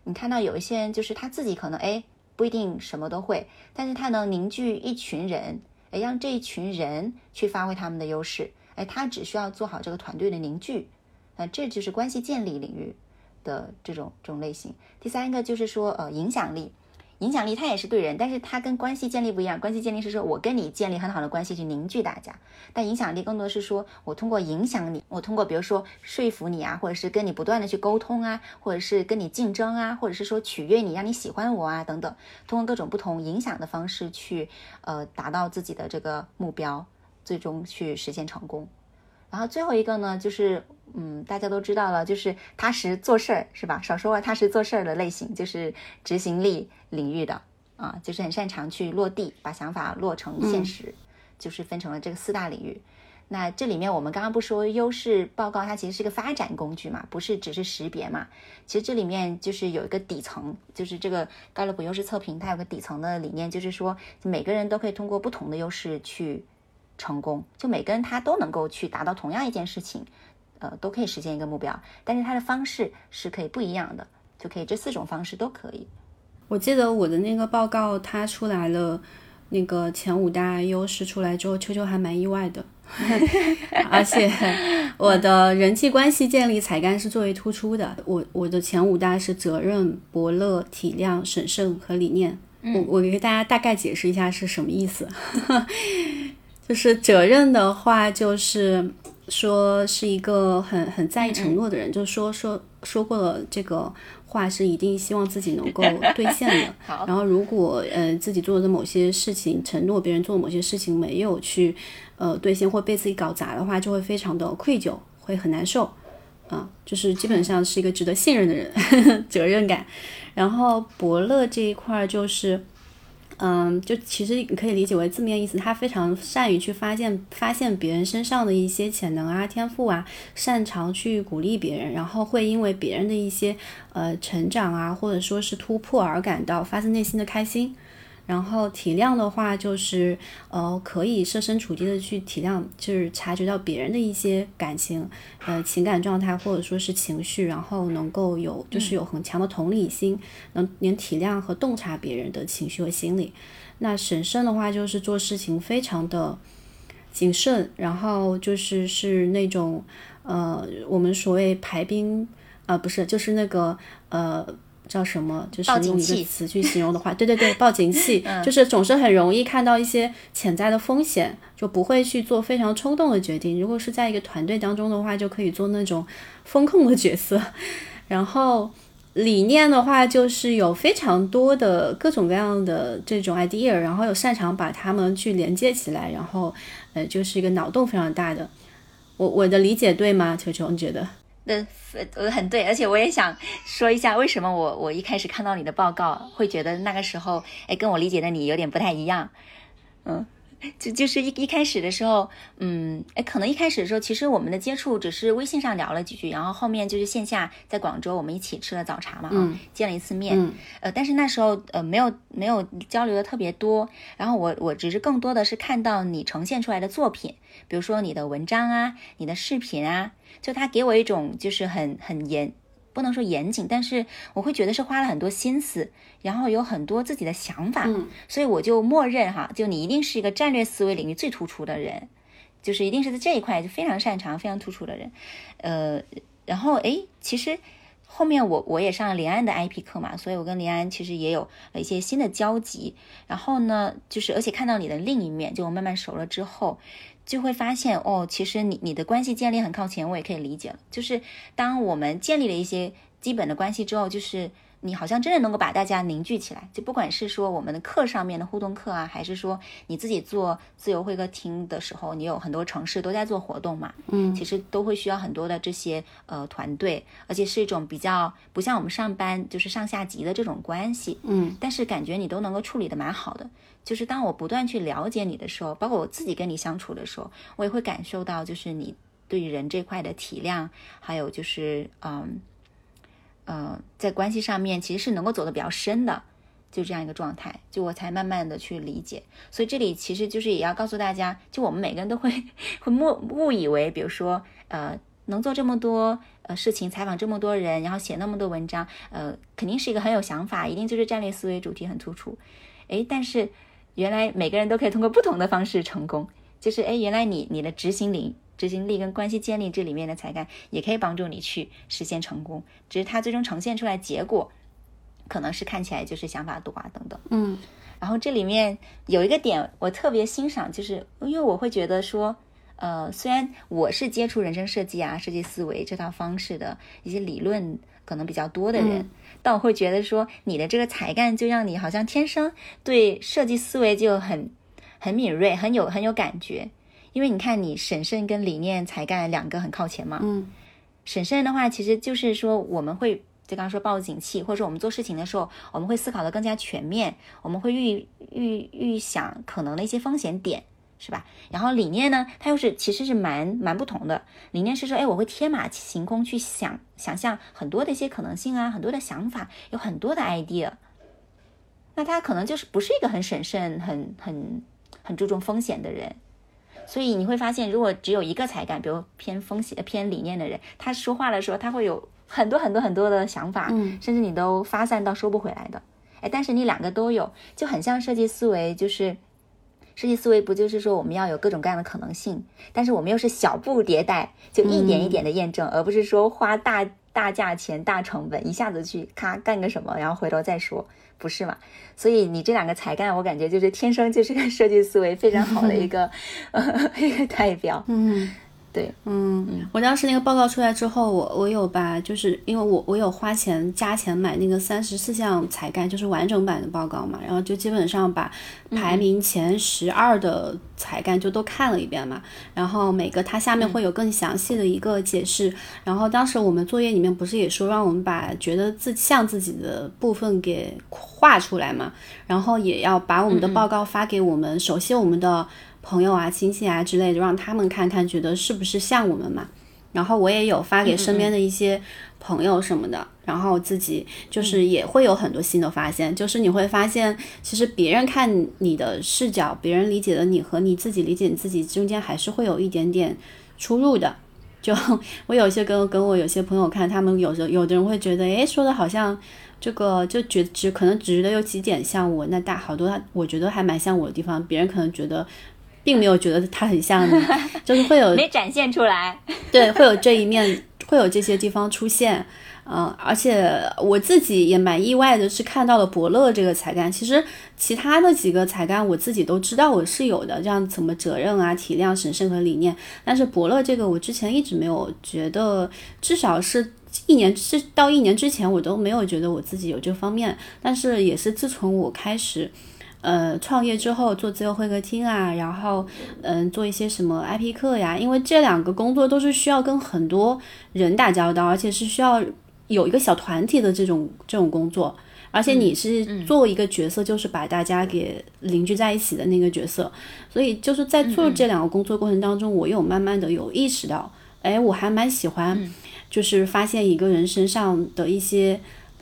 Speaker 2: 你看到有一些人，就是他自己可能哎不一定什么都会，但是他能凝聚一群人。哎，让这一群人去发挥他们的优势，哎，他只需要做好这个团队的凝聚，那这就是关系建立领域的这种这种类型。第三个就是说，呃，影响力。影响力它也是对人，但是它跟关系建立不一样。关系建立是说我跟你建立很好的关系去凝聚大家，但影响力更多是说我通过影响你，我通过比如说说服你啊，或者是跟你不断的去沟通啊，或者是跟你竞争啊，或者是说取悦你，让你喜欢我啊等等，通过各种不同影响的方式去呃达到自己的这个目标，最终去实现成功。然后最后一个呢，就是。嗯，大家都知道了，就是踏实做事儿，是吧？少说话，踏实做事儿的类型，就是执行力领域的啊，就是很擅长去落地，把想法落成现实，就是分成了这个四大领域。那这里面我们刚刚不说优势报告，它其实是个发展工具嘛，不是只是识别嘛。其实这里面就是有一个底层，就是这个盖洛普优势测评，它有个底层的理念，就是说每个人都可以通过不同的优势去成功，就每个人他都能够去达到同样一件事情。呃，都可以实现一个目标，但是它的方式是可以不一样的，就可以这四种方式都可以。
Speaker 1: 我记得我的那个报告，它出来了，那个前五大优势出来之后，秋秋还蛮意外的，而且我的人际关系建立才干是最为突出的。我我的前五大是责任、伯乐、体谅、审慎和理念。我我给大家大概解释一下是什么意思，就是责任的话就是。说是一个很很在意承诺的人，就是说说说过了这个话是一定希望自己能够兑现的。然后如果呃自己做的某些事情，承诺别人做某些事情没有去呃兑现或被自己搞砸的话，就会非常的愧疚，会很难受。啊，就是基本上是一个值得信任的人，责任感。然后伯乐这一块就是。嗯，就其实你可以理解为字面意思，他非常善于去发现发现别人身上的一些潜能啊、天赋啊，擅长去鼓励别人，然后会因为别人的一些呃成长啊，或者说是突破而感到发自内心的开心。然后体谅的话，就是呃，可以设身处地的去体谅，就是察觉到别人的一些感情，呃，情感状态或者说是情绪，然后能够有就是有很强的同理心，能能体谅和洞察别人的情绪和心理。那审慎的话，就是做事情非常的谨慎，然后就是是那种呃，我们所谓排兵啊，不是，就是那个呃。叫什么？就是用一个词去形容的话，对对对，报警器，就是总是很容易看到一些潜在的风险，就不会去做非常冲动的决定。如果是在一个团队当中的话，就可以做那种风控的角色。然后理念的话，就是有非常多的各种各样的这种 idea，然后有擅长把它们去连接起来，然后呃，就是一个脑洞非常大的。我我的理解对吗？球球，你觉得？
Speaker 2: 呃，呃，很对，而且我也想说一下，为什么我我一开始看到你的报告，会觉得那个时候，哎，跟我理解的你有点不太一样，嗯。就就是一一开始的时候，嗯，哎，可能一开始的时候，其实我们的接触只是微信上聊了几句，然后后面就是线下在广州，我们一起吃了早茶嘛，
Speaker 1: 嗯，
Speaker 2: 见了一次面，呃，但是那时候呃没有没有交流的特别多，然后我我只是更多的是看到你呈现出来的作品，比如说你的文章啊，你的视频啊，就他给我一种就是很很严。不能说严谨，但是我会觉得是花了很多心思，然后有很多自己的想法，所以我就默认哈，就你一定是一个战略思维领域最突出的人，就是一定是在这一块就非常擅长、非常突出的人。呃，然后哎，其实后面我我也上了林安的 IP 课嘛，所以我跟林安其实也有了一些新的交集。然后呢，就是而且看到你的另一面，就我慢慢熟了之后。就会发现哦，其实你你的关系建立很靠前，我也可以理解了。就是当我们建立了一些基本的关系之后，就是你好像真的能够把大家凝聚起来，就不管是说我们的课上面的互动课啊，还是说你自己做自由会客厅的时候，你有很多城市都在做活动嘛，
Speaker 1: 嗯，
Speaker 2: 其实都会需要很多的这些呃团队，而且是一种比较不像我们上班就是上下级的这种关系，
Speaker 1: 嗯，
Speaker 2: 但是感觉你都能够处理的蛮好的。就是当我不断去了解你的时候，包括我自己跟你相处的时候，我也会感受到就是你对于人这块的体谅，还有就是嗯。呃，在关系上面其实是能够走得比较深的，就这样一个状态，就我才慢慢的去理解。所以这里其实就是也要告诉大家，就我们每个人都会会误误以为，比如说呃，能做这么多呃事情，采访这么多人，然后写那么多文章，呃，肯定是一个很有想法，一定就是战略思维主题很突出。诶，但是原来每个人都可以通过不同的方式成功，就是诶，原来你你的执行力。执行力跟关系建立这里面的才干，也可以帮助你去实现成功。只是它最终呈现出来结果，可能是看起来就是想法多啊等等。
Speaker 1: 嗯，
Speaker 2: 然后这里面有一个点我特别欣赏，就是因为我会觉得说，呃，虽然我是接触人生设计啊、设计思维这套方式的一些理论可能比较多的人，但我会觉得说，你的这个才干就让你好像天生对设计思维就很很敏锐，很有很有感觉。因为你看，你审慎跟理念、才干两个很靠前嘛。
Speaker 1: 嗯，
Speaker 2: 审慎的话，其实就是说我们会，就刚刚说报警器，或者说我们做事情的时候，我们会思考的更加全面，我们会预预预想可能的一些风险点，是吧？然后理念呢，它又是其实是蛮蛮不同的。理念是说，哎，我会天马行空去想想象很多的一些可能性啊，很多的想法，有很多的 idea。那他可能就是不是一个很审慎、很很很注重风险的人。所以你会发现，如果只有一个才干，比如偏风险、偏理念的人，他说话的时候，他会有很多很多很多的想法，
Speaker 1: 嗯，
Speaker 2: 甚至你都发散到收不回来的。哎，但是你两个都有，就很像设计思维，就是设计思维不就是说我们要有各种各样的可能性，但是我们又是小步迭代，就一点一点的验证，而不是说花大大价钱、大成本一下子去咔干个什么，然后回头再说。不是嘛？所以你这两个才干，我感觉就是天生就是个设计思维非常好的一个呃 一个代表。
Speaker 1: 嗯。
Speaker 2: 对，
Speaker 1: 嗯，我当时那个报告出来之后，我我有把，就是因为我我有花钱加钱买那个三十四项才干，就是完整版的报告嘛，然后就基本上把排名前十二的才干就都看了一遍嘛，然后每个它下面会有更详细的一个解释，然后当时我们作业里面不是也说让我们把觉得自像自己的部分给画出来嘛，然后也要把我们的报告发给我们，首先我们的。朋友啊、亲戚啊之类的，让他们看看，觉得是不是像我们嘛？然后我也有发给身边的一些朋友什么的，然后自己就是也会有很多新的发现。就是你会发现，其实别人看你的视角，别人理解的你和你自己理解你自己中间还是会有一点点出入的。就我有些跟跟我有些朋友看，他们有时候有的人会觉得，诶，说的好像这个就觉只可能只觉得有几点像我，那大好多他我觉得还蛮像我的地方，别人可能觉得。并没有觉得他很像你，就是会有
Speaker 2: 没展现出来，
Speaker 1: 对，会有这一面，会有这些地方出现，嗯，而且我自己也蛮意外的，是看到了伯乐这个才干。其实其他的几个才干我自己都知道我是有的，像什么责任啊、体谅、审慎和理念。但是伯乐这个我之前一直没有觉得，至少是一年之到一年之前我都没有觉得我自己有这方面。但是也是自从我开始。呃，创业之后做自由会客厅啊，然后嗯，做一些什么 IP 课呀，因为这两个工作都是需要跟很多人打交道，而且是需要有一个小团体的这种这种工作，而且你是做一个角色，就是把大家给凝聚在一起的那个角色，所以就是在做这两个工作过程当中，我有慢慢的有意识到，哎，我还蛮喜欢，就是发现一个人身上的一些。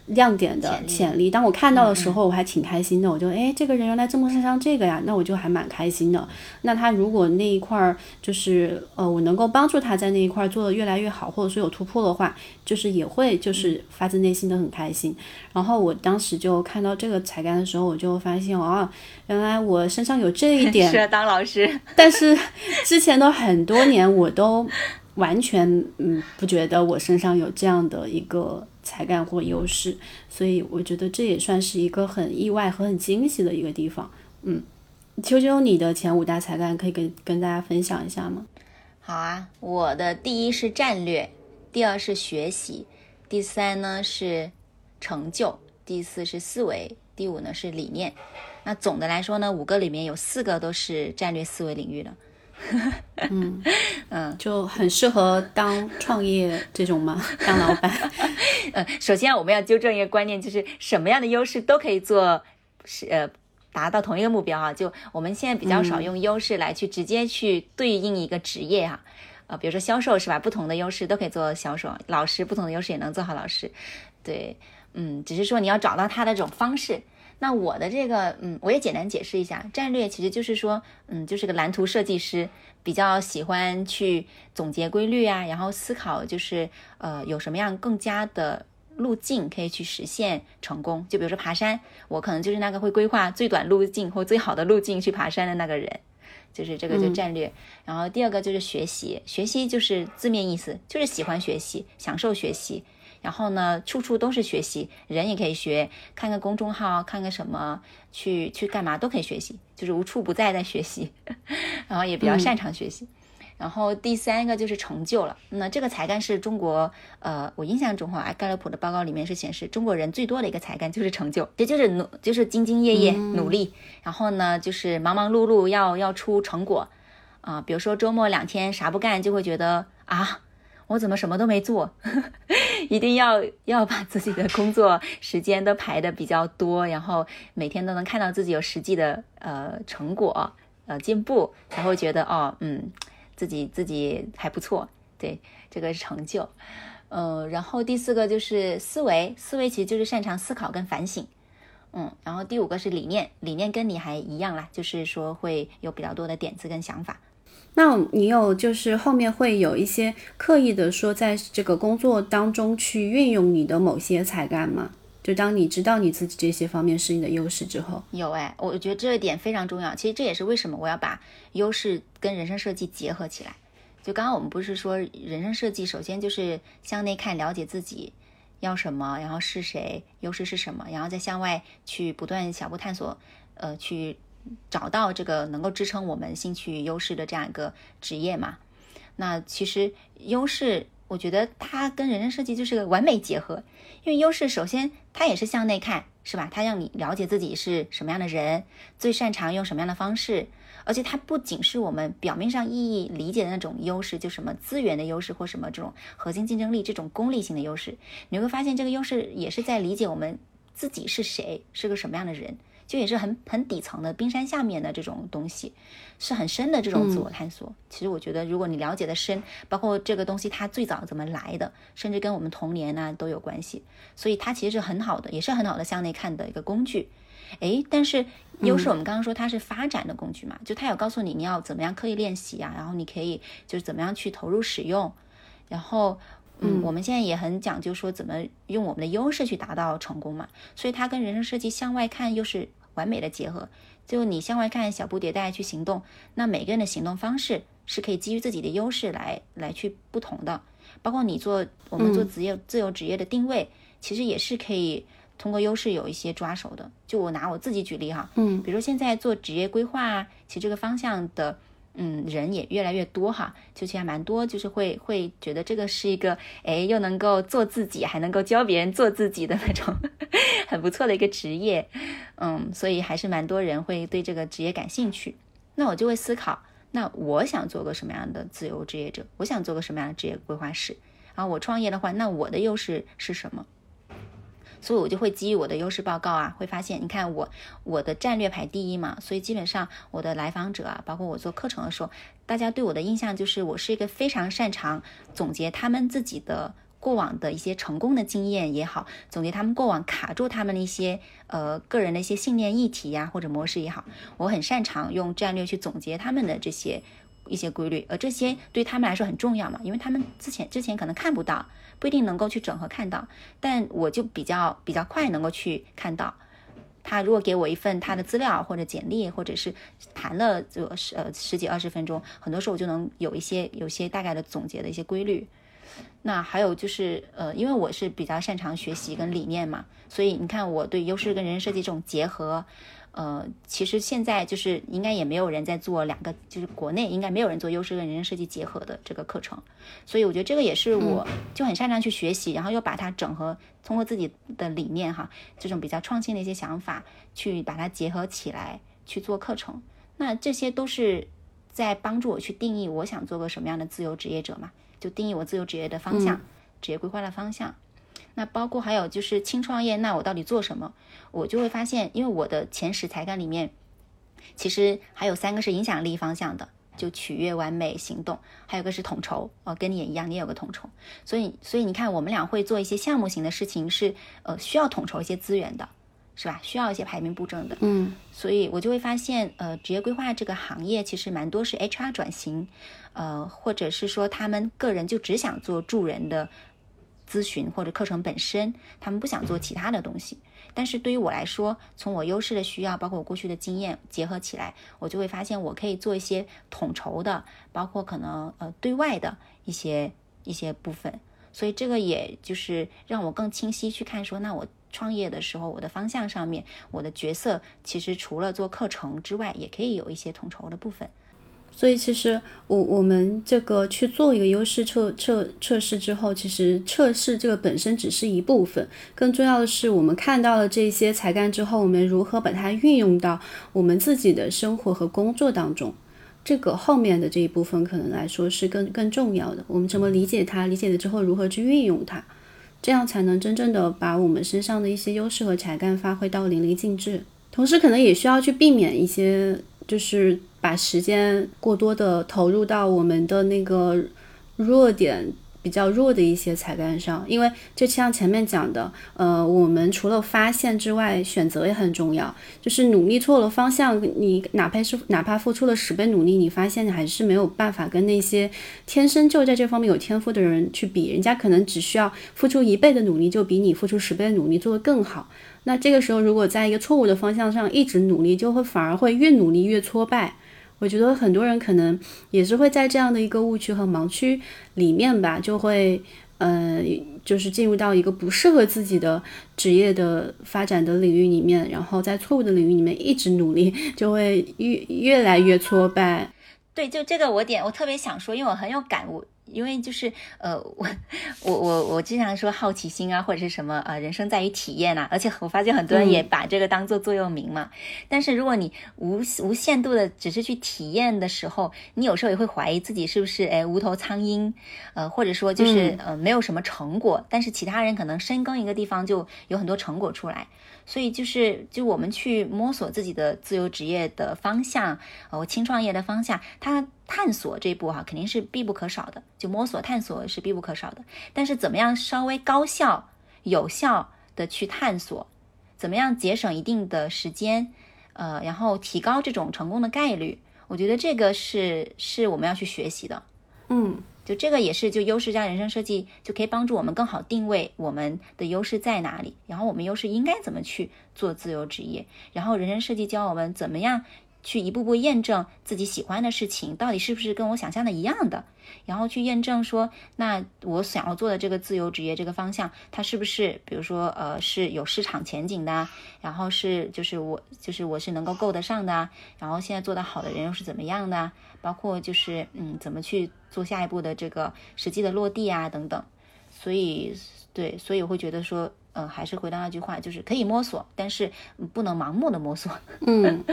Speaker 1: 亮点的潜力，当我看到的时候，我还挺开心的。我就哎，这个人原来这么擅长这个呀，那我就还蛮开心的。那他如果那一块儿就是呃，我能够帮助他在那一块儿做的越来越好，或者说有突破的话，就是也会就是发自内心的很开心。然后我当时就看到这个才干的时候，我就发现哦，原来我身上有这一点，
Speaker 2: 适合当老师。
Speaker 1: 但是之前的很多年，我都完全嗯不觉得我身上有这样的一个。才干或优势，所以我觉得这也算是一个很意外和很惊喜的一个地方。嗯，秋秋，你的前五大才干可以跟跟大家分享一下吗？
Speaker 2: 好啊，我的第一是战略，第二是学习，第三呢是成就，第四是思维，第五呢是理念。那总的来说呢，五个里面有四个都是战略思维领域的。
Speaker 1: 嗯嗯，就很适合当创业这种吗？当老板？
Speaker 2: 呃，首先我们要纠正一个观念，就是什么样的优势都可以做，是呃达到同一个目标啊。就我们现在比较少用优势来去直接去对应一个职业哈。呃，比如说销售是吧？不同的优势都可以做销售，老师不同的优势也能做好老师。对，嗯，只是说你要找到他的这种方式。那我的这个，嗯，我也简单解释一下，战略其实就是说，嗯，就是个蓝图设计师，比较喜欢去总结规律啊，然后思考就是，呃，有什么样更加的路径可以去实现成功。就比如说爬山，我可能就是那个会规划最短路径或最好的路径去爬山的那个人，就是这个就战略。然后第二个就是学习，学习就是字面意思，就是喜欢学习，享受学习。然后呢，处处都是学习，人也可以学，看个公众号，看个什么，去去干嘛都可以学习，就是无处不在在学习，然后也比较擅长学习。然后第三个就是成就了，那这个才干是中国，呃，我印象中哈，盖洛普的报告里面是显示中国人最多的一个才干就是成就，这就是努，就是兢兢业业努力，然后呢，就是忙忙碌碌要要出成果，啊，比如说周末两天啥不干，就会觉得啊。我怎么什么都没做？一定要要把自己的工作时间都排的比较多，然后每天都能看到自己有实际的呃成果呃进步，才会觉得哦嗯自己自己还不错，对这个是成就。呃，然后第四个就是思维，思维其实就是擅长思考跟反省。嗯，然后第五个是理念，理念跟你还一样啦，就是说会有比较多的点子跟想法。
Speaker 1: 那你有就是后面会有一些刻意的说，在这个工作当中去运用你的某些才干吗？就当你知道你自己这些方面是你的优势之后，
Speaker 2: 有哎，我觉得这一点非常重要。其实这也是为什么我要把优势跟人生设计结合起来。就刚刚我们不是说人生设计，首先就是向内看，了解自己要什么，然后是谁，优势是什么，然后再向外去不断小步探索，呃，去。找到这个能够支撑我们兴趣优势的这样一个职业嘛？那其实优势，我觉得它跟人生设计就是个完美结合。因为优势首先它也是向内看，是吧？它让你了解自己是什么样的人，最擅长用什么样的方式。而且它不仅是我们表面上意义理解的那种优势，就什么资源的优势或什么这种核心竞争力这种功利性的优势。你会发现这个优势也是在理解我们自己是谁，是个什么样的人。就也是很很底层的冰山下面的这种东西，是很深的这种自我探索。其实我觉得，如果你了解的深，包括这个东西它最早怎么来的，甚至跟我们童年呢都有关系。所以它其实是很好的，也是很好的向内看的一个工具。诶，但是优势我们刚刚说它是发展的工具嘛，就它有告诉你你要怎么样刻意练习啊，然后你可以就是怎么样去投入使用，然后。嗯，我们现在也很讲究说怎么用我们的优势去达到成功嘛，所以它跟人生设计向外看又是完美的结合。就你向外看，小步迭代去行动，那每个人的行动方式是可以基于自己的优势来来去不同的。包括你做我们做职业自由职业的定位，其实也是可以通过优势有一些抓手的。就我拿我自己举例哈，
Speaker 1: 嗯，
Speaker 2: 比如说现在做职业规划啊，其实这个方向的。嗯，人也越来越多哈，就其实还蛮多，就是会会觉得这个是一个，哎，又能够做自己，还能够教别人做自己的那种 很不错的一个职业，嗯，所以还是蛮多人会对这个职业感兴趣。那我就会思考，那我想做个什么样的自由职业者？我想做个什么样的职业规划师？然后我创业的话，那我的优势是什么？所以我就会基于我的优势报告啊，会发现，你看我我的战略排第一嘛，所以基本上我的来访者啊，包括我做课程的时候，大家对我的印象就是我是一个非常擅长总结他们自己的过往的一些成功的经验也好，总结他们过往卡住他们的一些呃个人的一些信念议题呀或者模式也好，我很擅长用战略去总结他们的这些。一些规律，而这些对他们来说很重要嘛，因为他们之前之前可能看不到，不一定能够去整合看到，但我就比较比较快能够去看到。他如果给我一份他的资料或者简历，或者是谈了就十呃十几二十分钟，很多时候我就能有一些有些大概的总结的一些规律。那还有就是呃，因为我是比较擅长学习跟理念嘛，所以你看我对优势跟人生设计这种结合。呃，其实现在就是应该也没有人在做两个，就是国内应该没有人做优势跟人生设计结合的这个课程，所以我觉得这个也是我就很擅长去学习，然后又把它整合，通过自己的理念哈，这种比较创新的一些想法去把它结合起来去做课程，那这些都是在帮助我去定义我想做个什么样的自由职业者嘛，就定义我自由职业的方向，职业规划的方向。那包括还有就是轻创业，那我到底做什么？我就会发现，因为我的前十才干里面，其实还有三个是影响力方向的，就取悦、完美、行动，还有个是统筹，哦，跟你也一样，你也有个统筹。所以，所以你看，我们俩会做一些项目型的事情，是呃需要统筹一些资源的，是吧？需要一些排名布阵的。
Speaker 1: 嗯，
Speaker 2: 所以我就会发现，呃，职业规划这个行业其实蛮多是 HR 转型，呃，或者是说他们个人就只想做助人的。咨询或者课程本身，他们不想做其他的东西。但是对于我来说，从我优势的需要，包括我过去的经验结合起来，我就会发现我可以做一些统筹的，包括可能呃对外的一些一些部分。所以这个也就是让我更清晰去看说，那我创业的时候，我的方向上面，我的角色其实除了做课程之外，也可以有一些统筹的部分。
Speaker 1: 所以其实我我们这个去做一个优势测测测试之后，其实测试这个本身只是一部分，更重要的是我们看到了这些才干之后，我们如何把它运用到我们自己的生活和工作当中。这个后面的这一部分可能来说是更更重要的。我们怎么理解它？理解了之后如何去运用它？这样才能真正的把我们身上的一些优势和才干发挥到淋漓尽致。同时，可能也需要去避免一些就是。把时间过多的投入到我们的那个弱点比较弱的一些才干上，因为就像前面讲的，呃，我们除了发现之外，选择也很重要。就是努力错了方向，你哪怕是哪怕付出了十倍努力，你发现你还是没有办法跟那些天生就在这方面有天赋的人去比，人家可能只需要付出一倍的努力，就比你付出十倍的努力做得更好。那这个时候，如果在一个错误的方向上一直努力，就会反而会越努力越挫败。我觉得很多人可能也是会在这样的一个误区和盲区里面吧，就会，呃，就是进入到一个不适合自己的职业的发展的领域里面，然后在错误的领域里面一直努力，就会越越来越挫败。
Speaker 2: 对，就这个我点，我特别想说，因为我很有感悟。因为就是呃，我我我我经常说好奇心啊，或者是什么呃，人生在于体验啊。而且我发现很多人也把这个当做座右铭嘛。但是如果你无无限度的只是去体验的时候，你有时候也会怀疑自己是不是哎无头苍蝇，呃，或者说就是呃没有什么成果。但是其他人可能深耕一个地方就有很多成果出来。所以就是就我们去摸索自己的自由职业的方向，呃，轻创业的方向，它。探索这一步哈，肯定是必不可少的。就摸索探索是必不可少的。但是怎么样稍微高效、有效的去探索，怎么样节省一定的时间，呃，然后提高这种成功的概率，我觉得这个是是我们要去学习的。
Speaker 1: 嗯，
Speaker 2: 就这个也是，就优势加人生设计就可以帮助我们更好定位我们的优势在哪里，然后我们优势应该怎么去做自由职业，然后人生设计教我们怎么样。去一步步验证自己喜欢的事情到底是不是跟我想象的一样的，然后去验证说，那我想要做的这个自由职业这个方向，它是不是，比如说，呃，是有市场前景的，然后是就是我就是我是能够够得上的，然后现在做得好的人又是怎么样的，包括就是嗯，怎么去做下一步的这个实际的落地啊等等，所以对，所以我会觉得说，嗯，还是回到那句话，就是可以摸索，但是不能盲目的摸索，
Speaker 1: 嗯。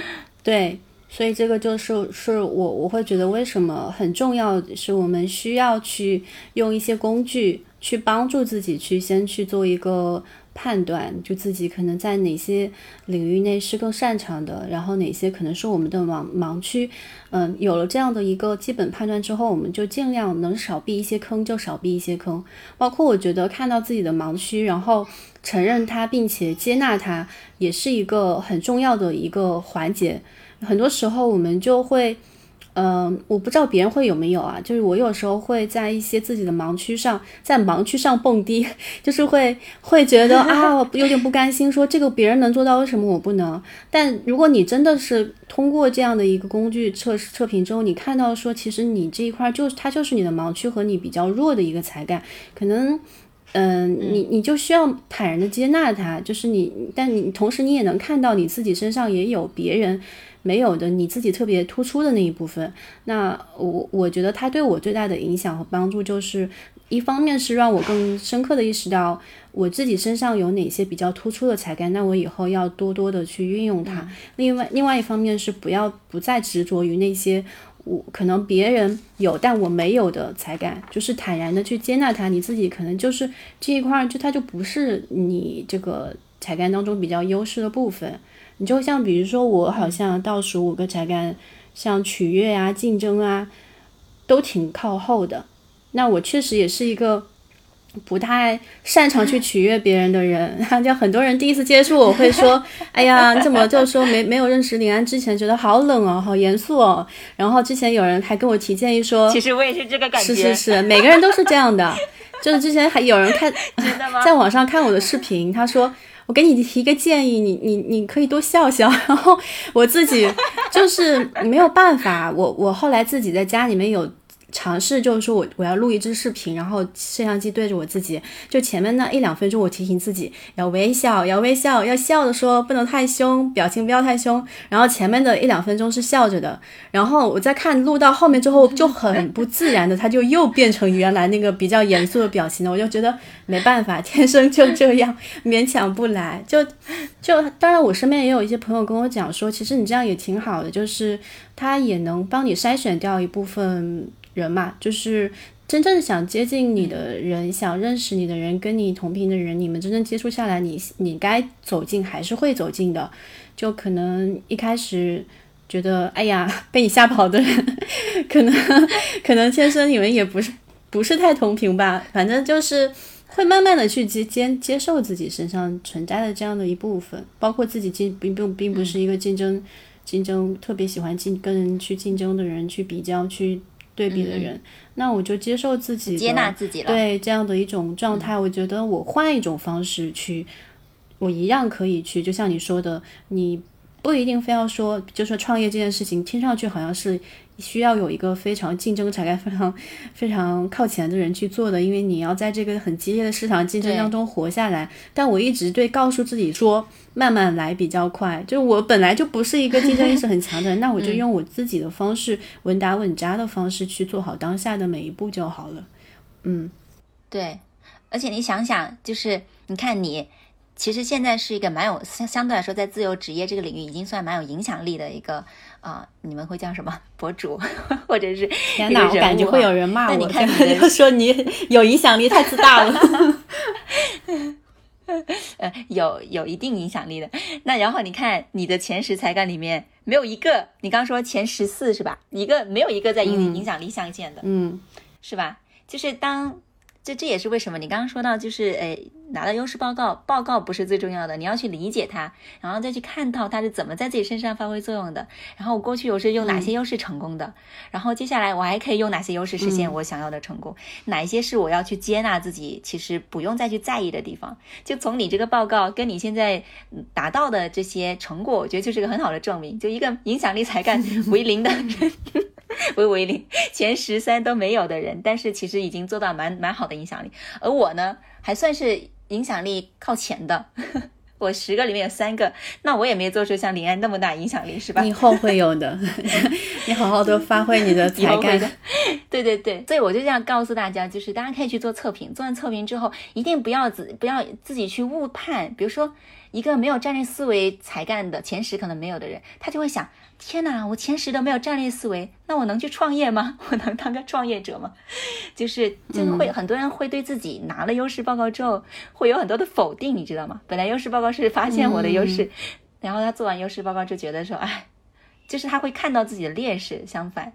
Speaker 1: 对，所以这个就是是我我会觉得为什么很重要，是我们需要去用一些工具去帮助自己去先去做一个判断，就自己可能在哪些领域内是更擅长的，然后哪些可能是我们的盲盲区。嗯，有了这样的一个基本判断之后，我们就尽量能少避一些坑就少避一些坑。包括我觉得看到自己的盲区，然后承认它，并且接纳它。也是一个很重要的一个环节，很多时候我们就会，嗯，我不知道别人会有没有啊，就是我有时候会在一些自己的盲区上，在盲区上蹦迪，就是会会觉得 啊，有点不甘心，说这个别人能做到，为什么我不能？但如果你真的是通过这样的一个工具测试测评之后，你看到说，其实你这一块就是它就是你的盲区和你比较弱的一个才干，可能。嗯，你你就需要坦然的接纳它，就是你，但你同时你也能看到你自己身上也有别人没有的，你自己特别突出的那一部分。那我我觉得它对我最大的影响和帮助，就是一方面是让我更深刻的意识到我自己身上有哪些比较突出的才干，那我以后要多多的去运用它。另外，另外一方面是不要不再执着于那些。我可能别人有，但我没有的才干，就是坦然的去接纳它。你自己可能就是这一块，就它就不是你这个才干当中比较优势的部分。你就像比如说，我好像倒数五个才干，像取悦啊、竞争啊，都挺靠后的。那我确实也是一个。不太擅长去取悦别人的人，就很多人第一次接触我会说：“ 哎呀，你怎么就说没没有认识林安之前觉得好冷哦，好严肃哦。”然后之前有人还跟我提建议说：“
Speaker 2: 其实我也是这个感
Speaker 1: 觉。”是是是，每个人都是这样的。就是之前还有人看在网上看我的视频，他说：“我给你提个建议，你你你可以多笑笑。”然后我自己就是没有办法，我我后来自己在家里面有。尝试就是说我我要录一支视频，然后摄像机对着我自己，就前面那一两分钟我提醒自己要微笑，要微笑，要笑的说不能太凶，表情不要太凶。然后前面的一两分钟是笑着的，然后我再看录到后面之后就很不自然的，他就又变成原来那个比较严肃的表情了。我就觉得没办法，天生就这样，勉强不来。就就当然我身边也有一些朋友跟我讲说，其实你这样也挺好的，就是他也能帮你筛选掉一部分。人嘛，就是真正想接近你的人，想认识你的人，跟你同频的人，你们真正接触下来，你你该走近还是会走近的。就可能一开始觉得，哎呀，被你吓跑的人，可能 可能天生你们也不是不是太同频吧。反正就是会慢慢的去接接接受自己身上存在的这样的一部分，包括自己竞并并并不是一个竞争竞争特别喜欢竞跟人去竞争的人，去比较去。对比的人，那我就接受自己，
Speaker 2: 接纳自己了。
Speaker 1: 对这样的一种状态，我觉得我换一种方式去，我一样可以去。就像你说的，你不一定非要说，就说创业这件事情，听上去好像是。需要有一个非常竞争才干非常非常靠前的人去做的，因为你要在这个很激烈的市场竞争当中活下来。但我一直对告诉自己说，慢慢来比较快。就我本来就不是一个竞争意识很强的人，那我就用我自己的方式，稳打稳扎的方式去做好当下的每一步就好了。嗯，
Speaker 2: 对。而且你想想，就是你看你。其实现在是一个蛮有相相对来说，在自由职业这个领域已经算蛮有影响力的一个啊，你们会叫什么 博主，或者是
Speaker 1: 天哪，我感觉会有人骂我，
Speaker 2: 你看
Speaker 1: 就说你有影响力太自大了，
Speaker 2: 呃，有有一定影响力的。那然后你看你的前十才干里面没有一个，你刚说前十四是吧？一个没有一个在影影响力象限的，
Speaker 1: 嗯，
Speaker 2: 是吧？就是当。这这也是为什么你刚刚说到，就是诶，拿到优势报告，报告不是最重要的，你要去理解它，然后再去看到它是怎么在自己身上发挥作用的。然后我过去我是用哪些优势成功的，然后接下来我还可以用哪些优势实现我想要的成功？哪一些是我要去接纳自己，其实不用再去在意的地方？就从你这个报告跟你现在达到的这些成果，我觉得就是个很好的证明。就一个影响力才干 为零的人。为为零，前十三都没有的人，但是其实已经做到蛮蛮好的影响力。而我呢，还算是影响力靠前的。我十个里面有三个，那我也没做出像林安那么大影响力，是吧？
Speaker 1: 以后会有的，你好好的发挥你的才干。
Speaker 2: 对对对，所以我就这样告诉大家，就是大家可以去做测评，做完测评之后，一定不要自不要自己去误判。比如说，一个没有战略思维才干的前十可能没有的人，他就会想。天哪，我前十都没有战略思维，那我能去创业吗？我能当个创业者吗？就是就是会很多人会对自己拿了优势报告之后，会有很多的否定，你知道吗？本来优势报告是发现我的优势，然后他做完优势报告就觉得说，哎，就是他会看到自己的劣势，相反。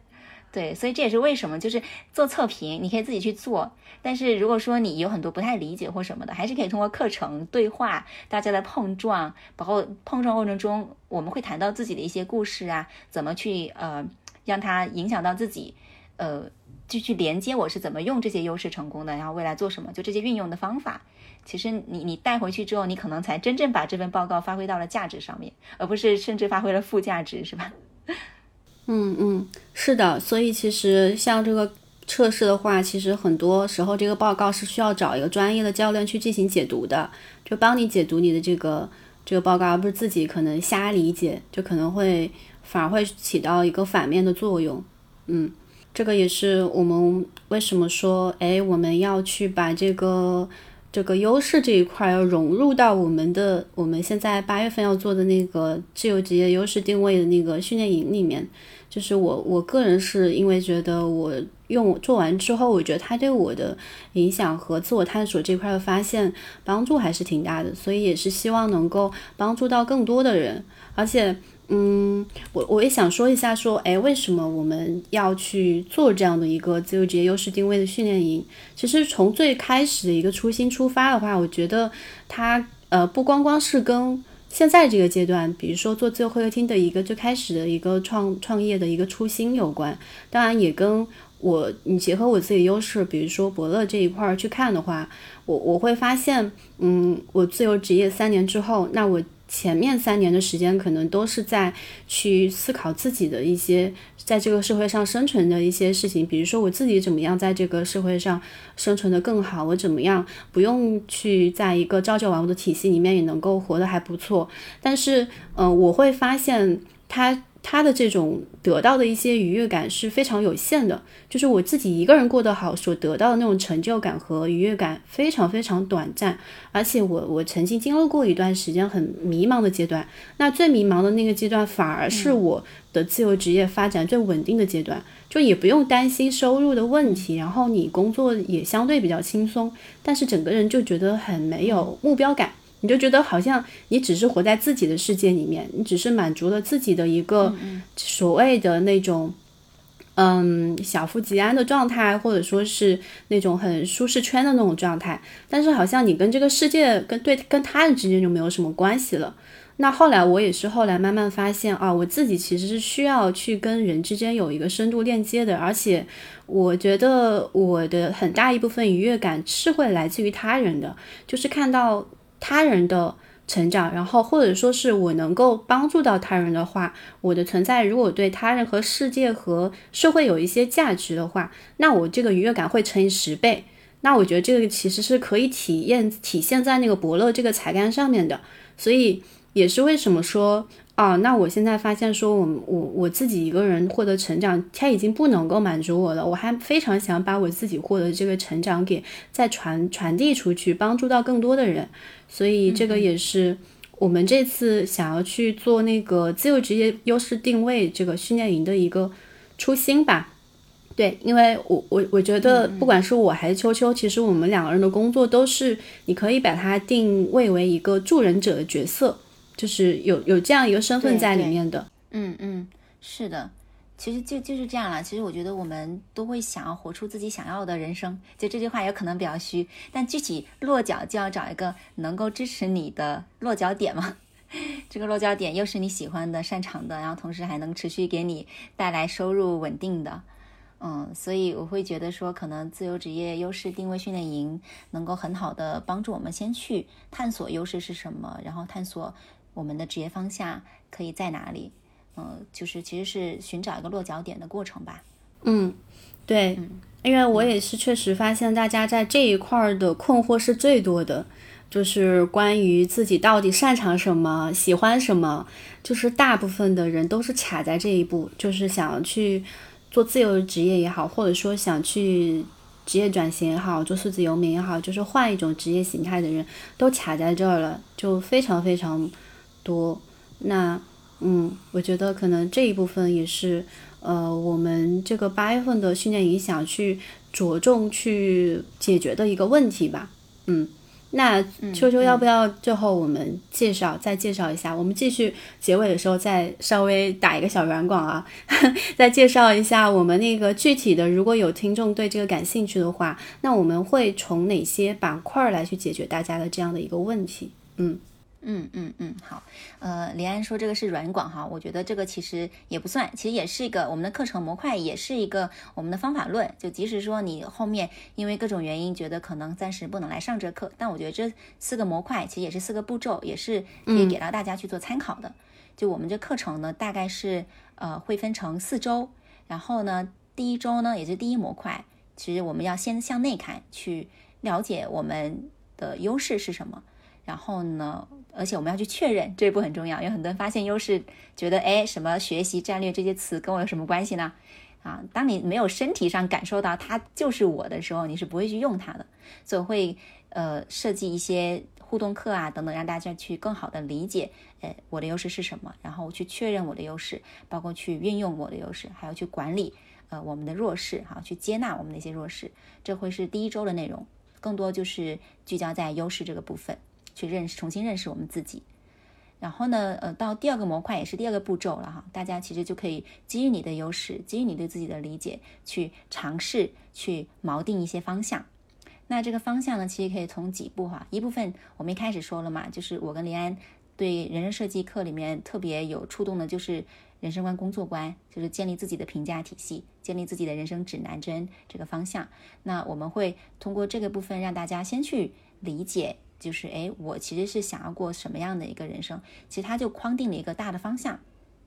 Speaker 2: 对，所以这也是为什么，就是做测评，你可以自己去做。但是如果说你有很多不太理解或什么的，还是可以通过课程对话，大家的碰撞，包括碰撞过程中，我们会谈到自己的一些故事啊，怎么去呃让它影响到自己，呃就去连接我是怎么用这些优势成功的，然后未来做什么，就这些运用的方法。其实你你带回去之后，你可能才真正把这份报告发挥到了价值上面，而不是甚至发挥了负价值，是吧？
Speaker 1: 嗯嗯，是的，所以其实像这个测试的话，其实很多时候这个报告是需要找一个专业的教练去进行解读的，就帮你解读你的这个这个报告，而不是自己可能瞎理解，就可能会反而会起到一个反面的作用。嗯，这个也是我们为什么说，哎，我们要去把这个这个优势这一块要融入到我们的我们现在八月份要做的那个自由职业优势定位的那个训练营里面。就是我我个人是因为觉得我用做完之后，我觉得它对我的影响和自我探索这块的发现帮助还是挺大的，所以也是希望能够帮助到更多的人。而且，嗯，我我也想说一下，说，哎，为什么我们要去做这样的一个自由职业优势定位的训练营？其实从最开始的一个初心出发的话，我觉得它呃不光光是跟现在这个阶段，比如说做自由会客厅的一个最开始的一个创创业的一个初心有关，当然也跟我你结合我自己优势，比如说伯乐这一块儿去看的话，我我会发现，嗯，我自由职业三年之后，那我。前面三年的时间，可能都是在去思考自己的一些在这个社会上生存的一些事情，比如说我自己怎么样在这个社会上生存的更好，我怎么样不用去在一个朝九晚五的体系里面也能够活得还不错。但是，嗯，我会发现他。他的这种得到的一些愉悦感是非常有限的，就是我自己一个人过得好所得到的那种成就感和愉悦感非常非常短暂，而且我我曾经经历过一段时间很迷茫的阶段，那最迷茫的那个阶段反而是我的自由职业发展最稳定的阶段，就也不用担心收入的问题，然后你工作也相对比较轻松，但是整个人就觉得很没有目标感。你就觉得好像你只是活在自己的世界里面，你只是满足了自己的一个所谓的那种，嗯，小富即安的状态，或者说是那种很舒适圈的那种状态。但是好像你跟这个世界、跟对跟他人之间就没有什么关系了。那后来我也是后来慢慢发现啊，我自己其实是需要去跟人之间有一个深度链接的，而且我觉得我的很大一部分愉悦感是会来自于他人的，就是看到。他人的成长，然后或者说是我能够帮助到他人的话，我的存在如果对他人和世界和社会有一些价值的话，那我这个愉悦感会乘以十倍。那我觉得这个其实是可以体验体现在那个伯乐这个才干上面的，所以也是为什么说。啊，那我现在发现说，我我我自己一个人获得成长，他已经不能够满足我了。我还非常想把我自己获得这个成长给再传传递出去，帮助到更多的人。所以这个也是我们这次想要去做那个自由职业优势定位这个训练营的一个初心吧。对，因为我我我觉得，不管是我还是秋秋，其实我们两个人的工作都是，你可以把它定位为一个助人者的角色。就是有有这样一个身份在里面的，
Speaker 2: 嗯嗯，是的，其实就就是这样了。其实我觉得我们都会想要活出自己想要的人生。就这句话也可能比较虚，但具体落脚就要找一个能够支持你的落脚点嘛。这个落脚点又是你喜欢的、擅长的，然后同时还能持续给你带来收入稳定的。嗯，所以我会觉得说，可能自由职业优势定位训练营能够很好的帮助我们先去探索优势是什么，然后探索。我们的职业方向可以在哪里？嗯，就是其实是寻找一个落脚点的过程吧。
Speaker 1: 嗯，对，因为我也是确实发现大家在这一块的困惑是最多的，就是关于自己到底擅长什么、喜欢什么，就是大部分的人都是卡在这一步，就是想要去做自由职业也好，或者说想去职业转型也好，做数字游民也好，就是换一种职业形态的人都卡在这儿了，就非常非常。多，那嗯，我觉得可能这一部分也是，呃，我们这个八月份的训练营想去着重去解决的一个问题吧。嗯，那秋秋要不要最后我们介绍再介绍一下？我们继续结尾的时候再稍微打一个小软广啊，再介绍一下我们那个具体的，如果有听众对这个感兴趣的话，那我们会从哪些板块来去解决大家的这样的一个问题？嗯。
Speaker 2: 嗯嗯嗯，好，呃，李安说这个是软广哈，我觉得这个其实也不算，其实也是一个我们的课程模块，也是一个我们的方法论。就即使说你后面因为各种原因觉得可能暂时不能来上这课，但我觉得这四个模块其实也是四个步骤，也是可以给到大家去做参考的。就我们这课程呢，大概是呃会分成四周，然后呢第一周呢也是第一模块，其实我们要先向内看，去了解我们的优势是什么。然后呢，而且我们要去确认这一步很重要。有很多人发现优势，觉得哎，什么学习战略这些词跟我有什么关系呢？啊，当你没有身体上感受到它就是我的时候，你是不会去用它的。所以会呃设计一些互动课啊等等，让大家去更好的理解，呃我的优势是什么，然后去确认我的优势，包括去运用我的优势，还要去管理呃我们的弱势，哈，去接纳我们的一些弱势。这会是第一周的内容，更多就是聚焦在优势这个部分。去认识，重新认识我们自己，然后呢，呃，到第二个模块也是第二个步骤了哈。大家其实就可以基于你的优势，基于你对自己的理解，去尝试去锚定一些方向。那这个方向呢，其实可以从几步哈。一部分我们一开始说了嘛，就是我跟林安对人生设计课里面特别有触动的，就是人生观、工作观，就是建立自己的评价体系，建立自己的人生指南针这个方向。那我们会通过这个部分让大家先去理解。就是哎，我其实是想要过什么样的一个人生？其实它就框定了一个大的方向，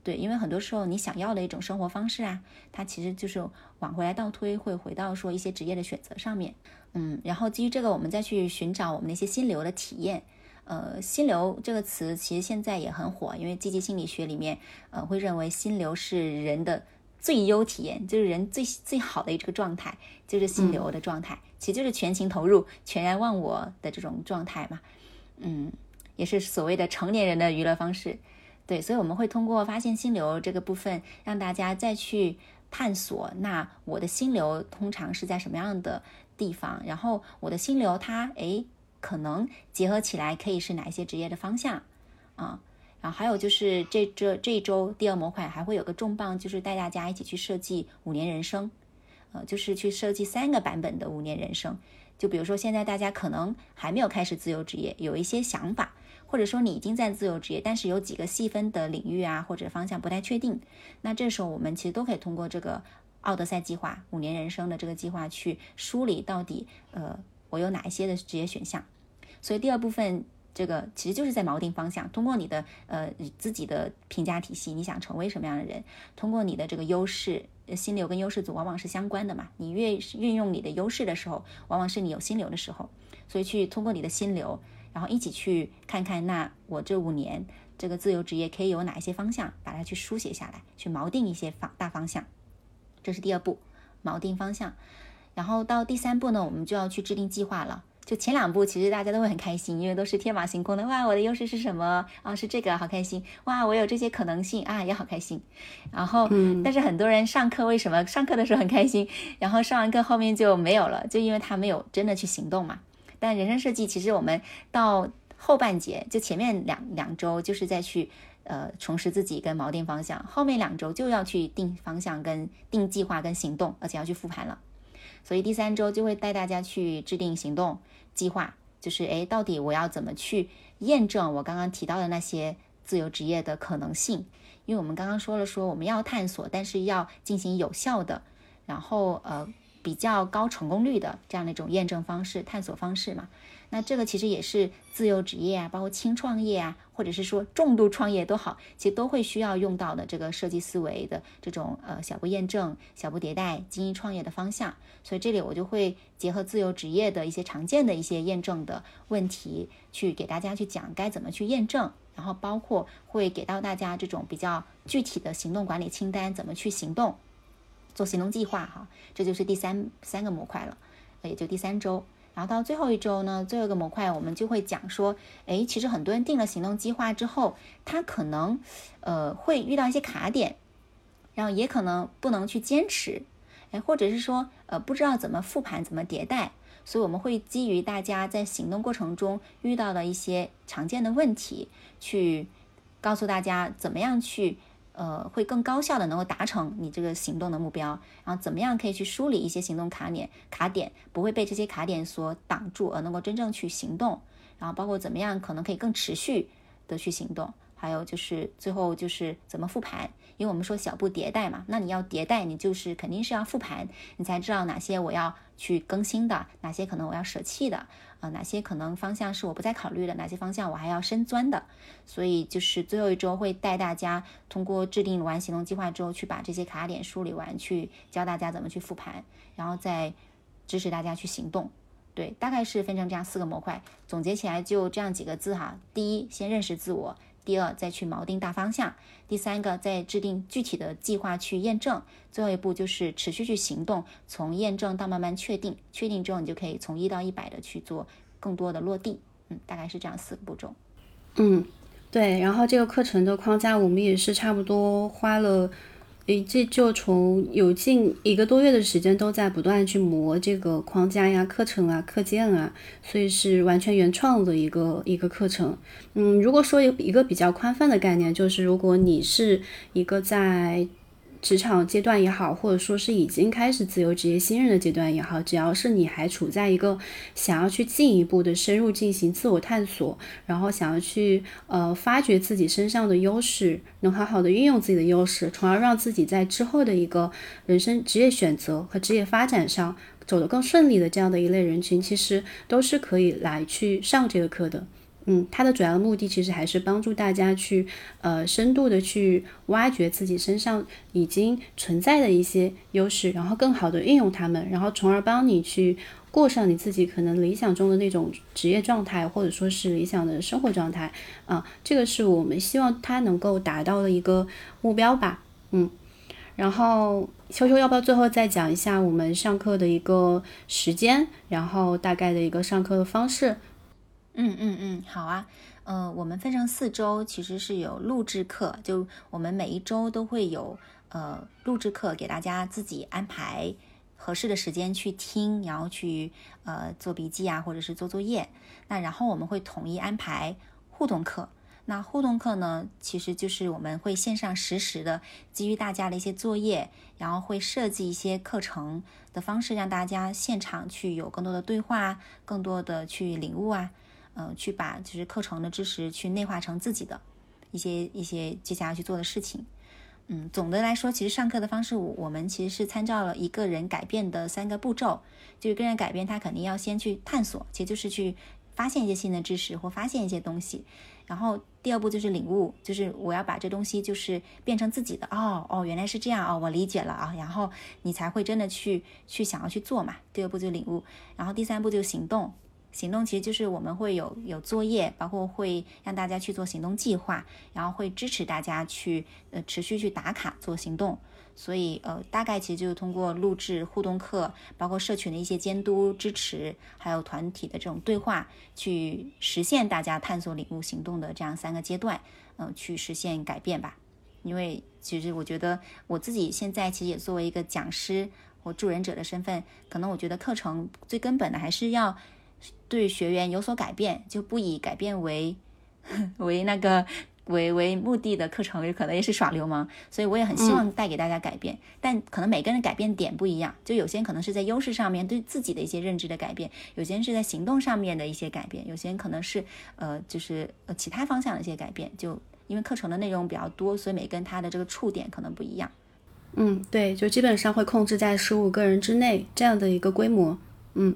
Speaker 2: 对，因为很多时候你想要的一种生活方式啊，它其实就是往回来倒推，会回到说一些职业的选择上面，嗯，然后基于这个，我们再去寻找我们那些心流的体验。呃，心流这个词其实现在也很火，因为积极心理学里面，呃，会认为心流是人的。最优体验就是人最最好的一个状态，就是心流的状态，其实就是全情投入、全然忘我的这种状态嘛。嗯，也是所谓的成年人的娱乐方式。对，所以我们会通过发现心流这个部分，让大家再去探索，那我的心流通常是在什么样的地方？然后我的心流它诶，可能结合起来可以是哪一些职业的方向啊？然后还有就是这这这一周第二模块还会有个重磅，就是带大家一起去设计五年人生，呃，就是去设计三个版本的五年人生。就比如说现在大家可能还没有开始自由职业，有一些想法，或者说你已经在自由职业，但是有几个细分的领域啊或者方向不太确定，那这时候我们其实都可以通过这个奥德赛计划五年人生的这个计划去梳理到底，呃，我有哪一些的职业选项。所以第二部分。这个其实就是在锚定方向，通过你的呃自己的评价体系，你想成为什么样的人？通过你的这个优势，心流跟优势组往往是相关的嘛。你越运用你的优势的时候，往往是你有心流的时候。所以去通过你的心流，然后一起去看看，那我这五年这个自由职业可以有哪一些方向，把它去书写下来，去锚定一些方大方向。这是第二步，锚定方向。然后到第三步呢，我们就要去制定计划了。就前两步，其实大家都会很开心，因为都是天马行空的。哇，我的优势是什么？啊，是这个，好开心。哇，我有这些可能性啊，也好开心。然后，但是很多人上课为什么上课的时候很开心，然后上完课后面就没有了？就因为他没有真的去行动嘛。但人生设计其实我们到后半节，就前面两两周就是在去呃重拾自己跟锚定方向，后面两周就要去定方向跟定计划跟行动，而且要去复盘了。所以第三周就会带大家去制定行动计划，就是哎，到底我要怎么去验证我刚刚提到的那些自由职业的可能性？因为我们刚刚说了，说我们要探索，但是要进行有效的，然后呃比较高成功率的这样的一种验证方式、探索方式嘛。那这个其实也是自由职业啊，包括轻创业啊，或者是说重度创业都好，其实都会需要用到的这个设计思维的这种呃小步验证、小步迭代、精益创业的方向。所以这里我就会结合自由职业的一些常见的一些验证的问题，去给大家去讲该怎么去验证，然后包括会给到大家这种比较具体的行动管理清单，怎么去行动，做行动计划哈。这就是第三三个模块了，也就第三周。然后到最后一周呢，最后一个模块我们就会讲说，哎，其实很多人定了行动计划之后，他可能，呃，会遇到一些卡点，然后也可能不能去坚持，哎，或者是说，呃，不知道怎么复盘、怎么迭代，所以我们会基于大家在行动过程中遇到的一些常见的问题，去告诉大家怎么样去。呃，会更高效的能够达成你这个行动的目标，然后怎么样可以去梳理一些行动卡点，卡点不会被这些卡点所挡住，而能够真正去行动，然后包括怎么样可能可以更持续的去行动。还有就是最后就是怎么复盘，因为我们说小步迭代嘛，那你要迭代，你就是肯定是要复盘，你才知道哪些我要去更新的，哪些可能我要舍弃的，啊，哪些可能方向是我不再考虑的，哪些方向我还要深钻的。所以就是最后一周会带大家通过制定完行动计划之后，去把这些卡点梳理完，去教大家怎么去复盘，然后再支持大家去行动。对，大概是分成这样四个模块，总结起来就这样几个字哈。第一，先认识自我；第二，再去锚定大方向；第三个，再制定具体的计划去验证；最后一步就是持续去行动，从验证到慢慢确定，确定之后你就可以从一到一百的去做更多的落地。嗯，大概是这样四个步骤。
Speaker 1: 嗯，对。然后这个课程的框架，我们也是差不多花了。这就从有近一个多月的时间都在不断去磨这个框架呀、课程啊、课件啊，所以是完全原创的一个一个课程。嗯，如果说有一个比较宽泛的概念，就是如果你是一个在。职场阶段也好，或者说是已经开始自由职业新人的阶段也好，只要是你还处在一个想要去进一步的深入进行自我探索，然后想要去呃发掘自己身上的优势，能好好的运用自己的优势，从而让自己在之后的一个人生职业选择和职业发展上走得更顺利的这样的一类人群，其实都是可以来去上这个课的。嗯，它的主要目的其实还是帮助大家去，呃，深度的去挖掘自己身上已经存在的一些优势，然后更好的运用它们，然后从而帮你去过上你自己可能理想中的那种职业状态，或者说是理想的生活状态啊，这个是我们希望它能够达到的一个目标吧。嗯，然后秋秋要不要最后再讲一下我们上课的一个时间，然后大概的一个上课的方式？
Speaker 2: 嗯嗯嗯，好啊，呃，我们分成四周，其实是有录制课，就我们每一周都会有呃录制课给大家自己安排合适的时间去听，然后去呃做笔记啊，或者是做作业。那然后我们会统一安排互动课，那互动课呢，其实就是我们会线上实时的基于大家的一些作业，然后会设计一些课程的方式，让大家现场去有更多的对话，更多的去领悟啊。呃，去把就是课程的知识去内化成自己的一些一些接下来去做的事情。嗯，总的来说，其实上课的方式，我们其实是参照了一个人改变的三个步骤。就是个人改变，他肯定要先去探索，其实就是去发现一些新的知识或发现一些东西。然后第二步就是领悟，就是我要把这东西就是变成自己的。哦哦，原来是这样哦，我理解了啊。然后你才会真的去去想要去做嘛。第二步就领悟，然后第三步就行动。行动其实就是我们会有有作业，包括会让大家去做行动计划，然后会支持大家去呃持续去打卡做行动。所以呃大概其实就是通过录制互动课，包括社群的一些监督支持，还有团体的这种对话，去实现大家探索、领悟、行动的这样三个阶段，嗯，去实现改变吧。因为其实我觉得我自己现在其实也作为一个讲师或助人者的身份，可能我觉得课程最根本的还是要。对学员有所改变，就不以改变为 为那个为为目的的课程，有可能也是耍流氓。所以我也很希望带给大家改变，但可能每个人改变点不一样。就有些人可能是在优势上面对自己的一些认知的改变，有些人是在行动上面的一些改变，有些人可能是呃就是呃其他方向的一些改变。就因为课程的内容比较多，所以每个人他的这个触点可能不一样。
Speaker 1: 嗯，对，就基本上会控制在十五个人之内这样的一个规模。嗯。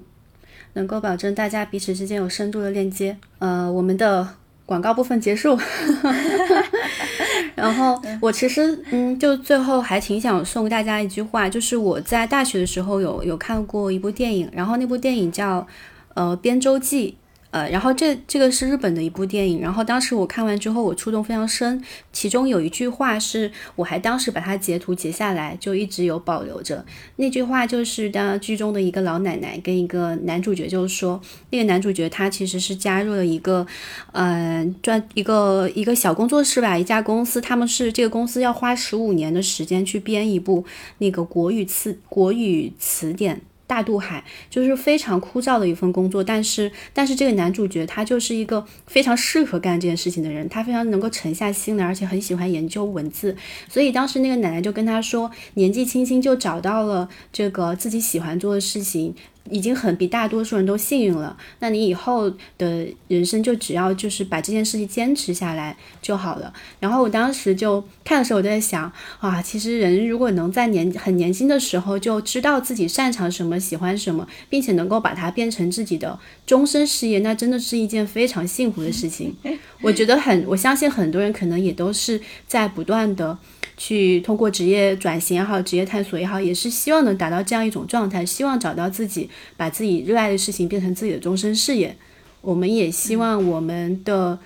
Speaker 1: 能够保证大家彼此之间有深度的链接。呃，我们的广告部分结束。然后我其实，嗯，就最后还挺想送大家一句话，就是我在大学的时候有有看过一部电影，然后那部电影叫《呃边周记》。呃，然后这这个是日本的一部电影，然后当时我看完之后，我触动非常深。其中有一句话是，我还当时把它截图截下来，就一直有保留着。那句话就是当剧中的一个老奶奶跟一个男主角，就是说，那个男主角他其实是加入了一个，呃，专一个一个小工作室吧，一家公司，他们是这个公司要花十五年的时间去编一部那个国语词国语词典。大渡海就是非常枯燥的一份工作，但是但是这个男主角他就是一个非常适合干这件事情的人，他非常能够沉下心来，而且很喜欢研究文字，所以当时那个奶奶就跟他说，年纪轻轻就找到了这个自己喜欢做的事情。已经很比大多数人都幸运了，那你以后的人生就只要就是把这件事情坚持下来就好了。然后我当时就看的时候，我就在想啊，其实人如果能在年很年轻的时候就知道自己擅长什么、喜欢什么，并且能够把它变成自己的终身事业，那真的是一件非常幸福的事情。我觉得很，我相信很多人可能也都是在不断的。去通过职业转型也好，职业探索也好，也是希望能达到这样一种状态，希望找到自己，把自己热爱的事情变成自己的终身事业。我们也希望我们的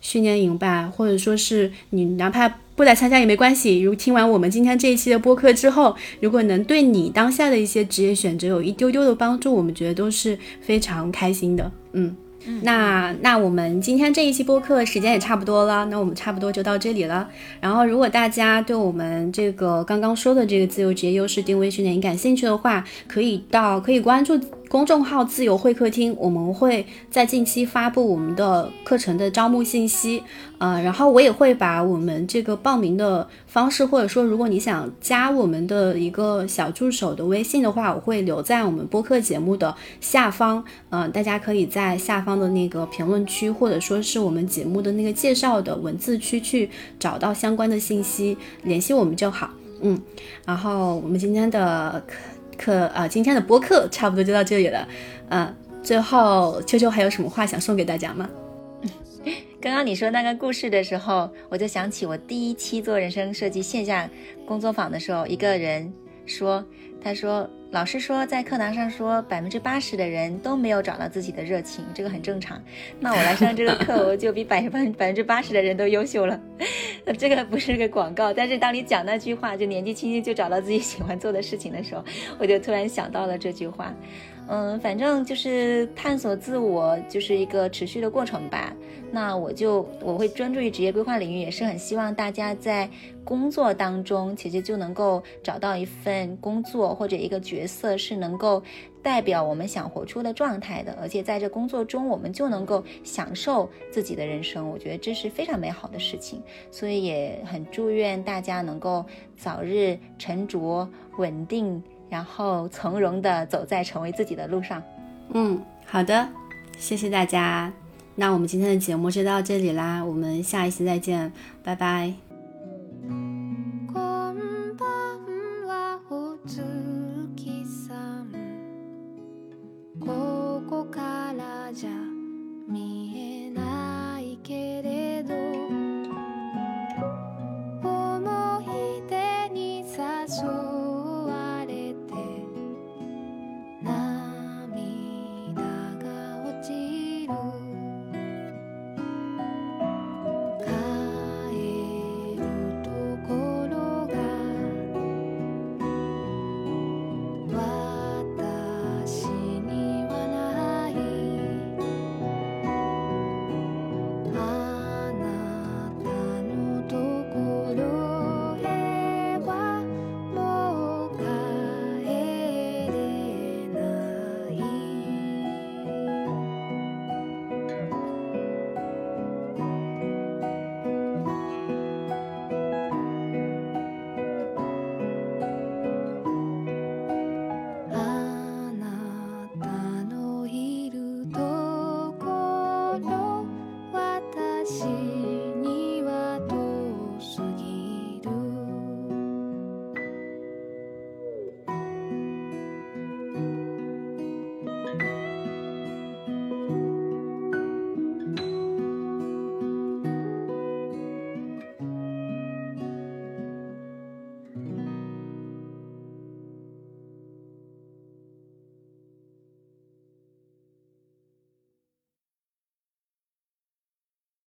Speaker 1: 训练营吧，或者说是你哪怕不来参加也没关系。如听完我们今天这一期的播客之后，如果能对你当下的一些职业选择有一丢丢的帮助，我们觉得都是非常开心的。嗯。那那我们今天这一期播客时间也差不多了，那我们差不多就到这里了。然后，如果大家对我们这个刚刚说的这个自由职业优势定位训练营感兴趣的话，可以到可以关注。公众号“自由会客厅”，我们会在近期发布我们的课程的招募信息，呃，然后我也会把我们这个报名的方式，或者说如果你想加我们的一个小助手的微信的话，我会留在我们播客节目的下方，嗯，大家可以在下方的那个评论区，或者说是我们节目的那个介绍的文字区去找到相关的信息，联系我们就好，嗯，然后我们今天的。课啊，今天的播客差不多就到这里了。嗯，最后秋秋还有什么话想送给大家吗？
Speaker 2: 刚刚你说那个故事的时候，我就想起我第一期做人生设计线下工作坊的时候，一个人说，他说。老师说，在课堂上说，百分之八十的人都没有找到自己的热情，这个很正常。那我来上这个课，我就比百分百分之八十的人都优秀了。那 这个不是个广告，但是当你讲那句话，就年纪轻轻就找到自己喜欢做的事情的时候，我就突然想到了这句话。嗯，反正就是探索自我，就是一个持续的过程吧。那我就我会专注于职业规划领域，也是很希望大家在工作当中，其实就能够找到一份工作或者一个角色，是能够代表我们想活出的状态的。而且在这工作中，我们就能够享受自己的人生。我觉得这是非常美好的事情，所以也很祝愿大家能够早日沉着稳定。然后从容的走在成为自己的路上。
Speaker 1: 嗯，好的，谢谢大家。那我们今天的节目就到这里啦，我们下一期再见，拜拜。